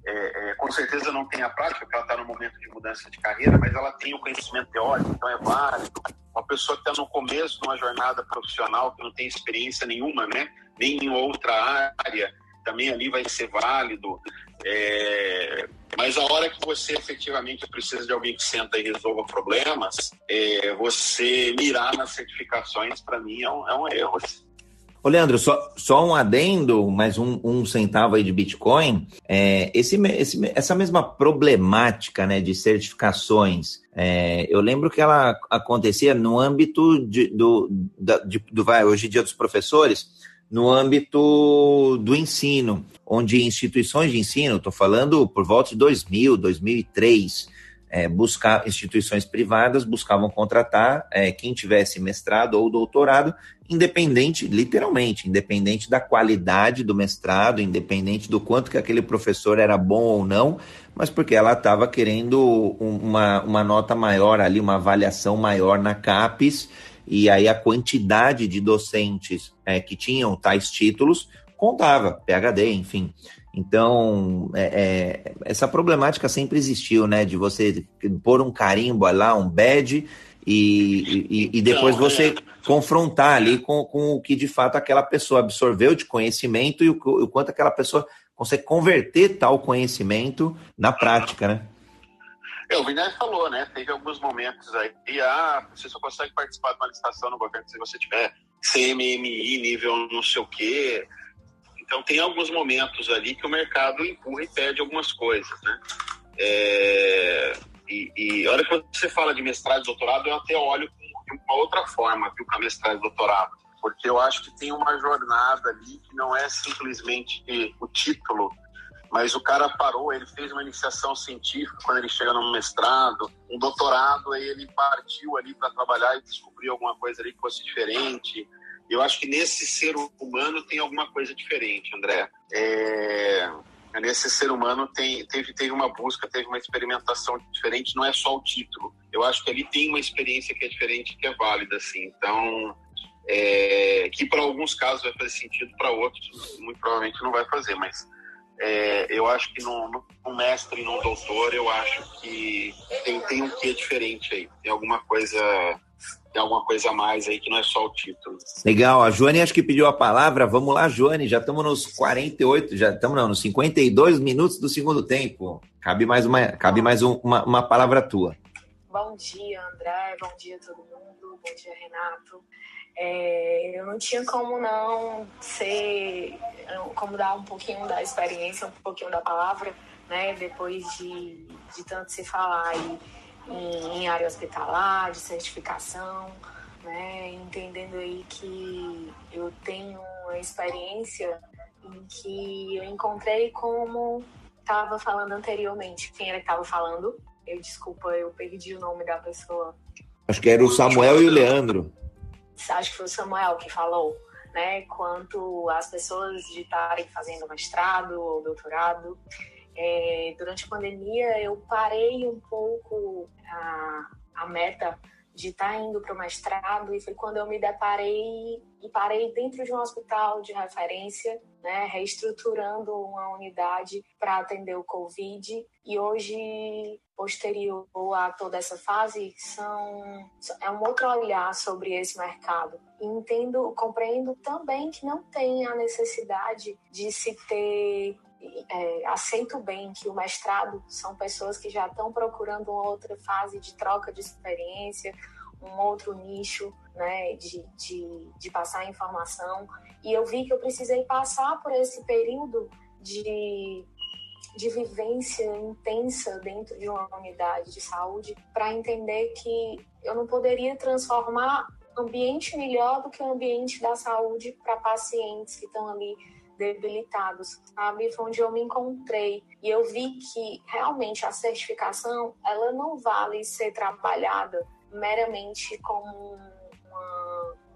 É, é, com certeza não tem a prática, porque ela está no momento de mudança de carreira, mas ela tem o conhecimento teórico, então é válido. Uma pessoa que está no começo de uma jornada profissional, que não tem experiência nenhuma, né? nem em outra área, também ali vai ser válido. É, mas a hora que você efetivamente precisa de alguém que senta e resolva problemas, é, você mirar nas certificações, para mim, é um, é um erro. Ô, Leandro, só, só um adendo, mais um, um centavo aí de Bitcoin. É, esse, esse, essa mesma problemática né, de certificações, é, eu lembro que ela acontecia no âmbito de, do, da, de, do vai, hoje dia dos professores, no âmbito do ensino, onde instituições de ensino, estou falando por volta de 2000, 2003, é, buscar instituições privadas buscavam contratar é, quem tivesse mestrado ou doutorado, independente, literalmente, independente da qualidade do mestrado, independente do quanto que aquele professor era bom ou não, mas porque ela estava querendo uma, uma nota maior ali, uma avaliação maior na CAPES, e aí a quantidade de docentes é, que tinham tais títulos contava, PhD, enfim. Então, é, é, essa problemática sempre existiu, né? De você pôr um carimbo lá, um badge, e, e, e depois então, você é. confrontar ali com, com o que de fato aquela pessoa absorveu de conhecimento e o, o quanto aquela pessoa consegue converter tal conhecimento na prática, né? É, o Vinay falou, né? Teve alguns momentos aí, e, ah, você só consegue participar de uma licitação no governo se você tiver CMMI, nível não sei o quê. Então, tem alguns momentos ali que o mercado empurra e pede algumas coisas, né? É, e, e a hora que você fala de mestrado e doutorado, eu até olho com uma outra forma que o mestrado e doutorado. Porque eu acho que tem uma jornada ali que não é simplesmente o título, mas o cara parou, ele fez uma iniciação científica quando ele chega no mestrado, um doutorado, aí ele partiu ali para trabalhar e descobrir alguma coisa ali que fosse diferente. Eu acho que nesse ser humano tem alguma coisa diferente, André. É nesse ser humano tem, teve, teve uma busca, teve uma experimentação diferente, não é só o título. Eu acho que ali tem uma experiência que é diferente, que é válida, assim. Então, é, que para alguns casos vai fazer sentido, para outros muito provavelmente não vai fazer, mas é, eu acho que no, no mestre no doutor, eu acho que tem, tem um quê diferente aí. Tem alguma coisa tem alguma coisa a mais aí que não é só o título. Legal, a Joane acho que pediu a palavra. Vamos lá, Joane, já estamos nos 48, já estamos não, nos 52 minutos do segundo tempo. Cabe mais uma, cabe mais um, uma, uma palavra tua. Bom dia, André, bom dia todo mundo, bom dia, Renato. É, eu não tinha como não ser, como dar um pouquinho da experiência, um pouquinho da palavra, né, depois de, de tanto se falar e em, em área hospitalar, de certificação, né? Entendendo aí que eu tenho uma experiência em que eu encontrei como estava falando anteriormente. Quem era que estava falando? Eu desculpa, eu perdi o nome da pessoa. Acho que era o Samuel e o Leandro. Acho que foi o Samuel que falou, né? Quanto as pessoas de estarem fazendo mestrado ou doutorado é, durante a pandemia, eu parei um pouco a, a meta de estar tá indo para o mestrado e foi quando eu me deparei e parei dentro de um hospital de referência, né, reestruturando uma unidade para atender o Covid e hoje posterior a toda essa fase são é um outro olhar sobre esse mercado. Entendo, compreendo também que não tem a necessidade de se ter é, aceito bem que o mestrado são pessoas que já estão procurando uma outra fase de troca de experiência, um outro nicho né, de, de, de passar informação. E eu vi que eu precisei passar por esse período de, de vivência intensa dentro de uma unidade de saúde para entender que eu não poderia transformar ambiente melhor do que o ambiente da saúde para pacientes que estão ali debilitados, sabe? Foi onde eu me encontrei e eu vi que realmente a certificação ela não vale ser trabalhada meramente como uma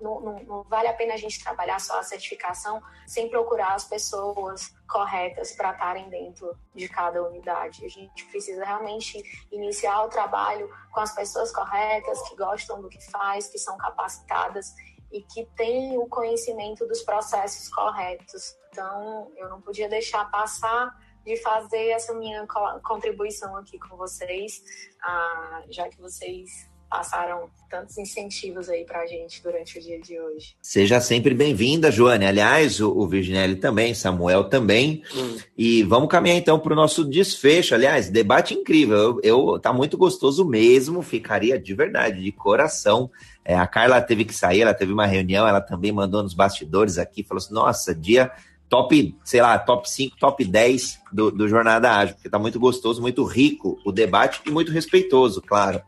não, não, não, vale a pena a gente trabalhar só a certificação sem procurar as pessoas corretas para estarem dentro de cada unidade. A gente precisa realmente iniciar o trabalho com as pessoas corretas, que gostam do que faz, que são capacitadas e que têm o conhecimento dos processos corretos. Então, eu não podia deixar passar de fazer essa minha contribuição aqui com vocês, ah, já que vocês passaram tantos incentivos aí para a gente durante o dia de hoje. Seja sempre bem-vinda, Joane. Aliás, o, o Virginelli também, Samuel também. Hum. E vamos caminhar então para o nosso desfecho. Aliás, debate incrível. Eu, eu, tá muito gostoso mesmo. Ficaria de verdade, de coração. É, a Carla teve que sair, ela teve uma reunião, ela também mandou nos bastidores aqui, falou assim: nossa, dia top, sei lá, top 5, top 10 do, do Jornada Ágil, porque tá muito gostoso, muito rico o debate e muito respeitoso, claro.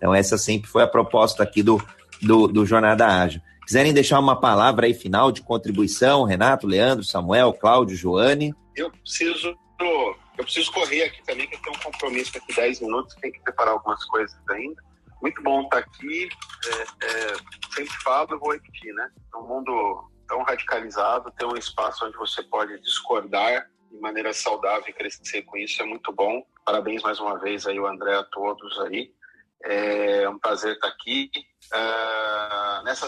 Então, essa sempre foi a proposta aqui do, do, do Jornada Ágil. Quiserem deixar uma palavra aí final de contribuição, Renato, Leandro, Samuel, Cláudio, Joane? Eu preciso eu preciso correr aqui também, que eu tenho um compromisso daqui 10 minutos, tem que preparar algumas coisas ainda. Muito bom estar aqui. É, é, sempre falo, vou repetir, né? É um mundo tão radicalizado, ter um espaço onde você pode discordar de maneira saudável e crescer com isso é muito bom. Parabéns mais uma vez aí o André a todos aí. É um prazer estar aqui. Uh, nessa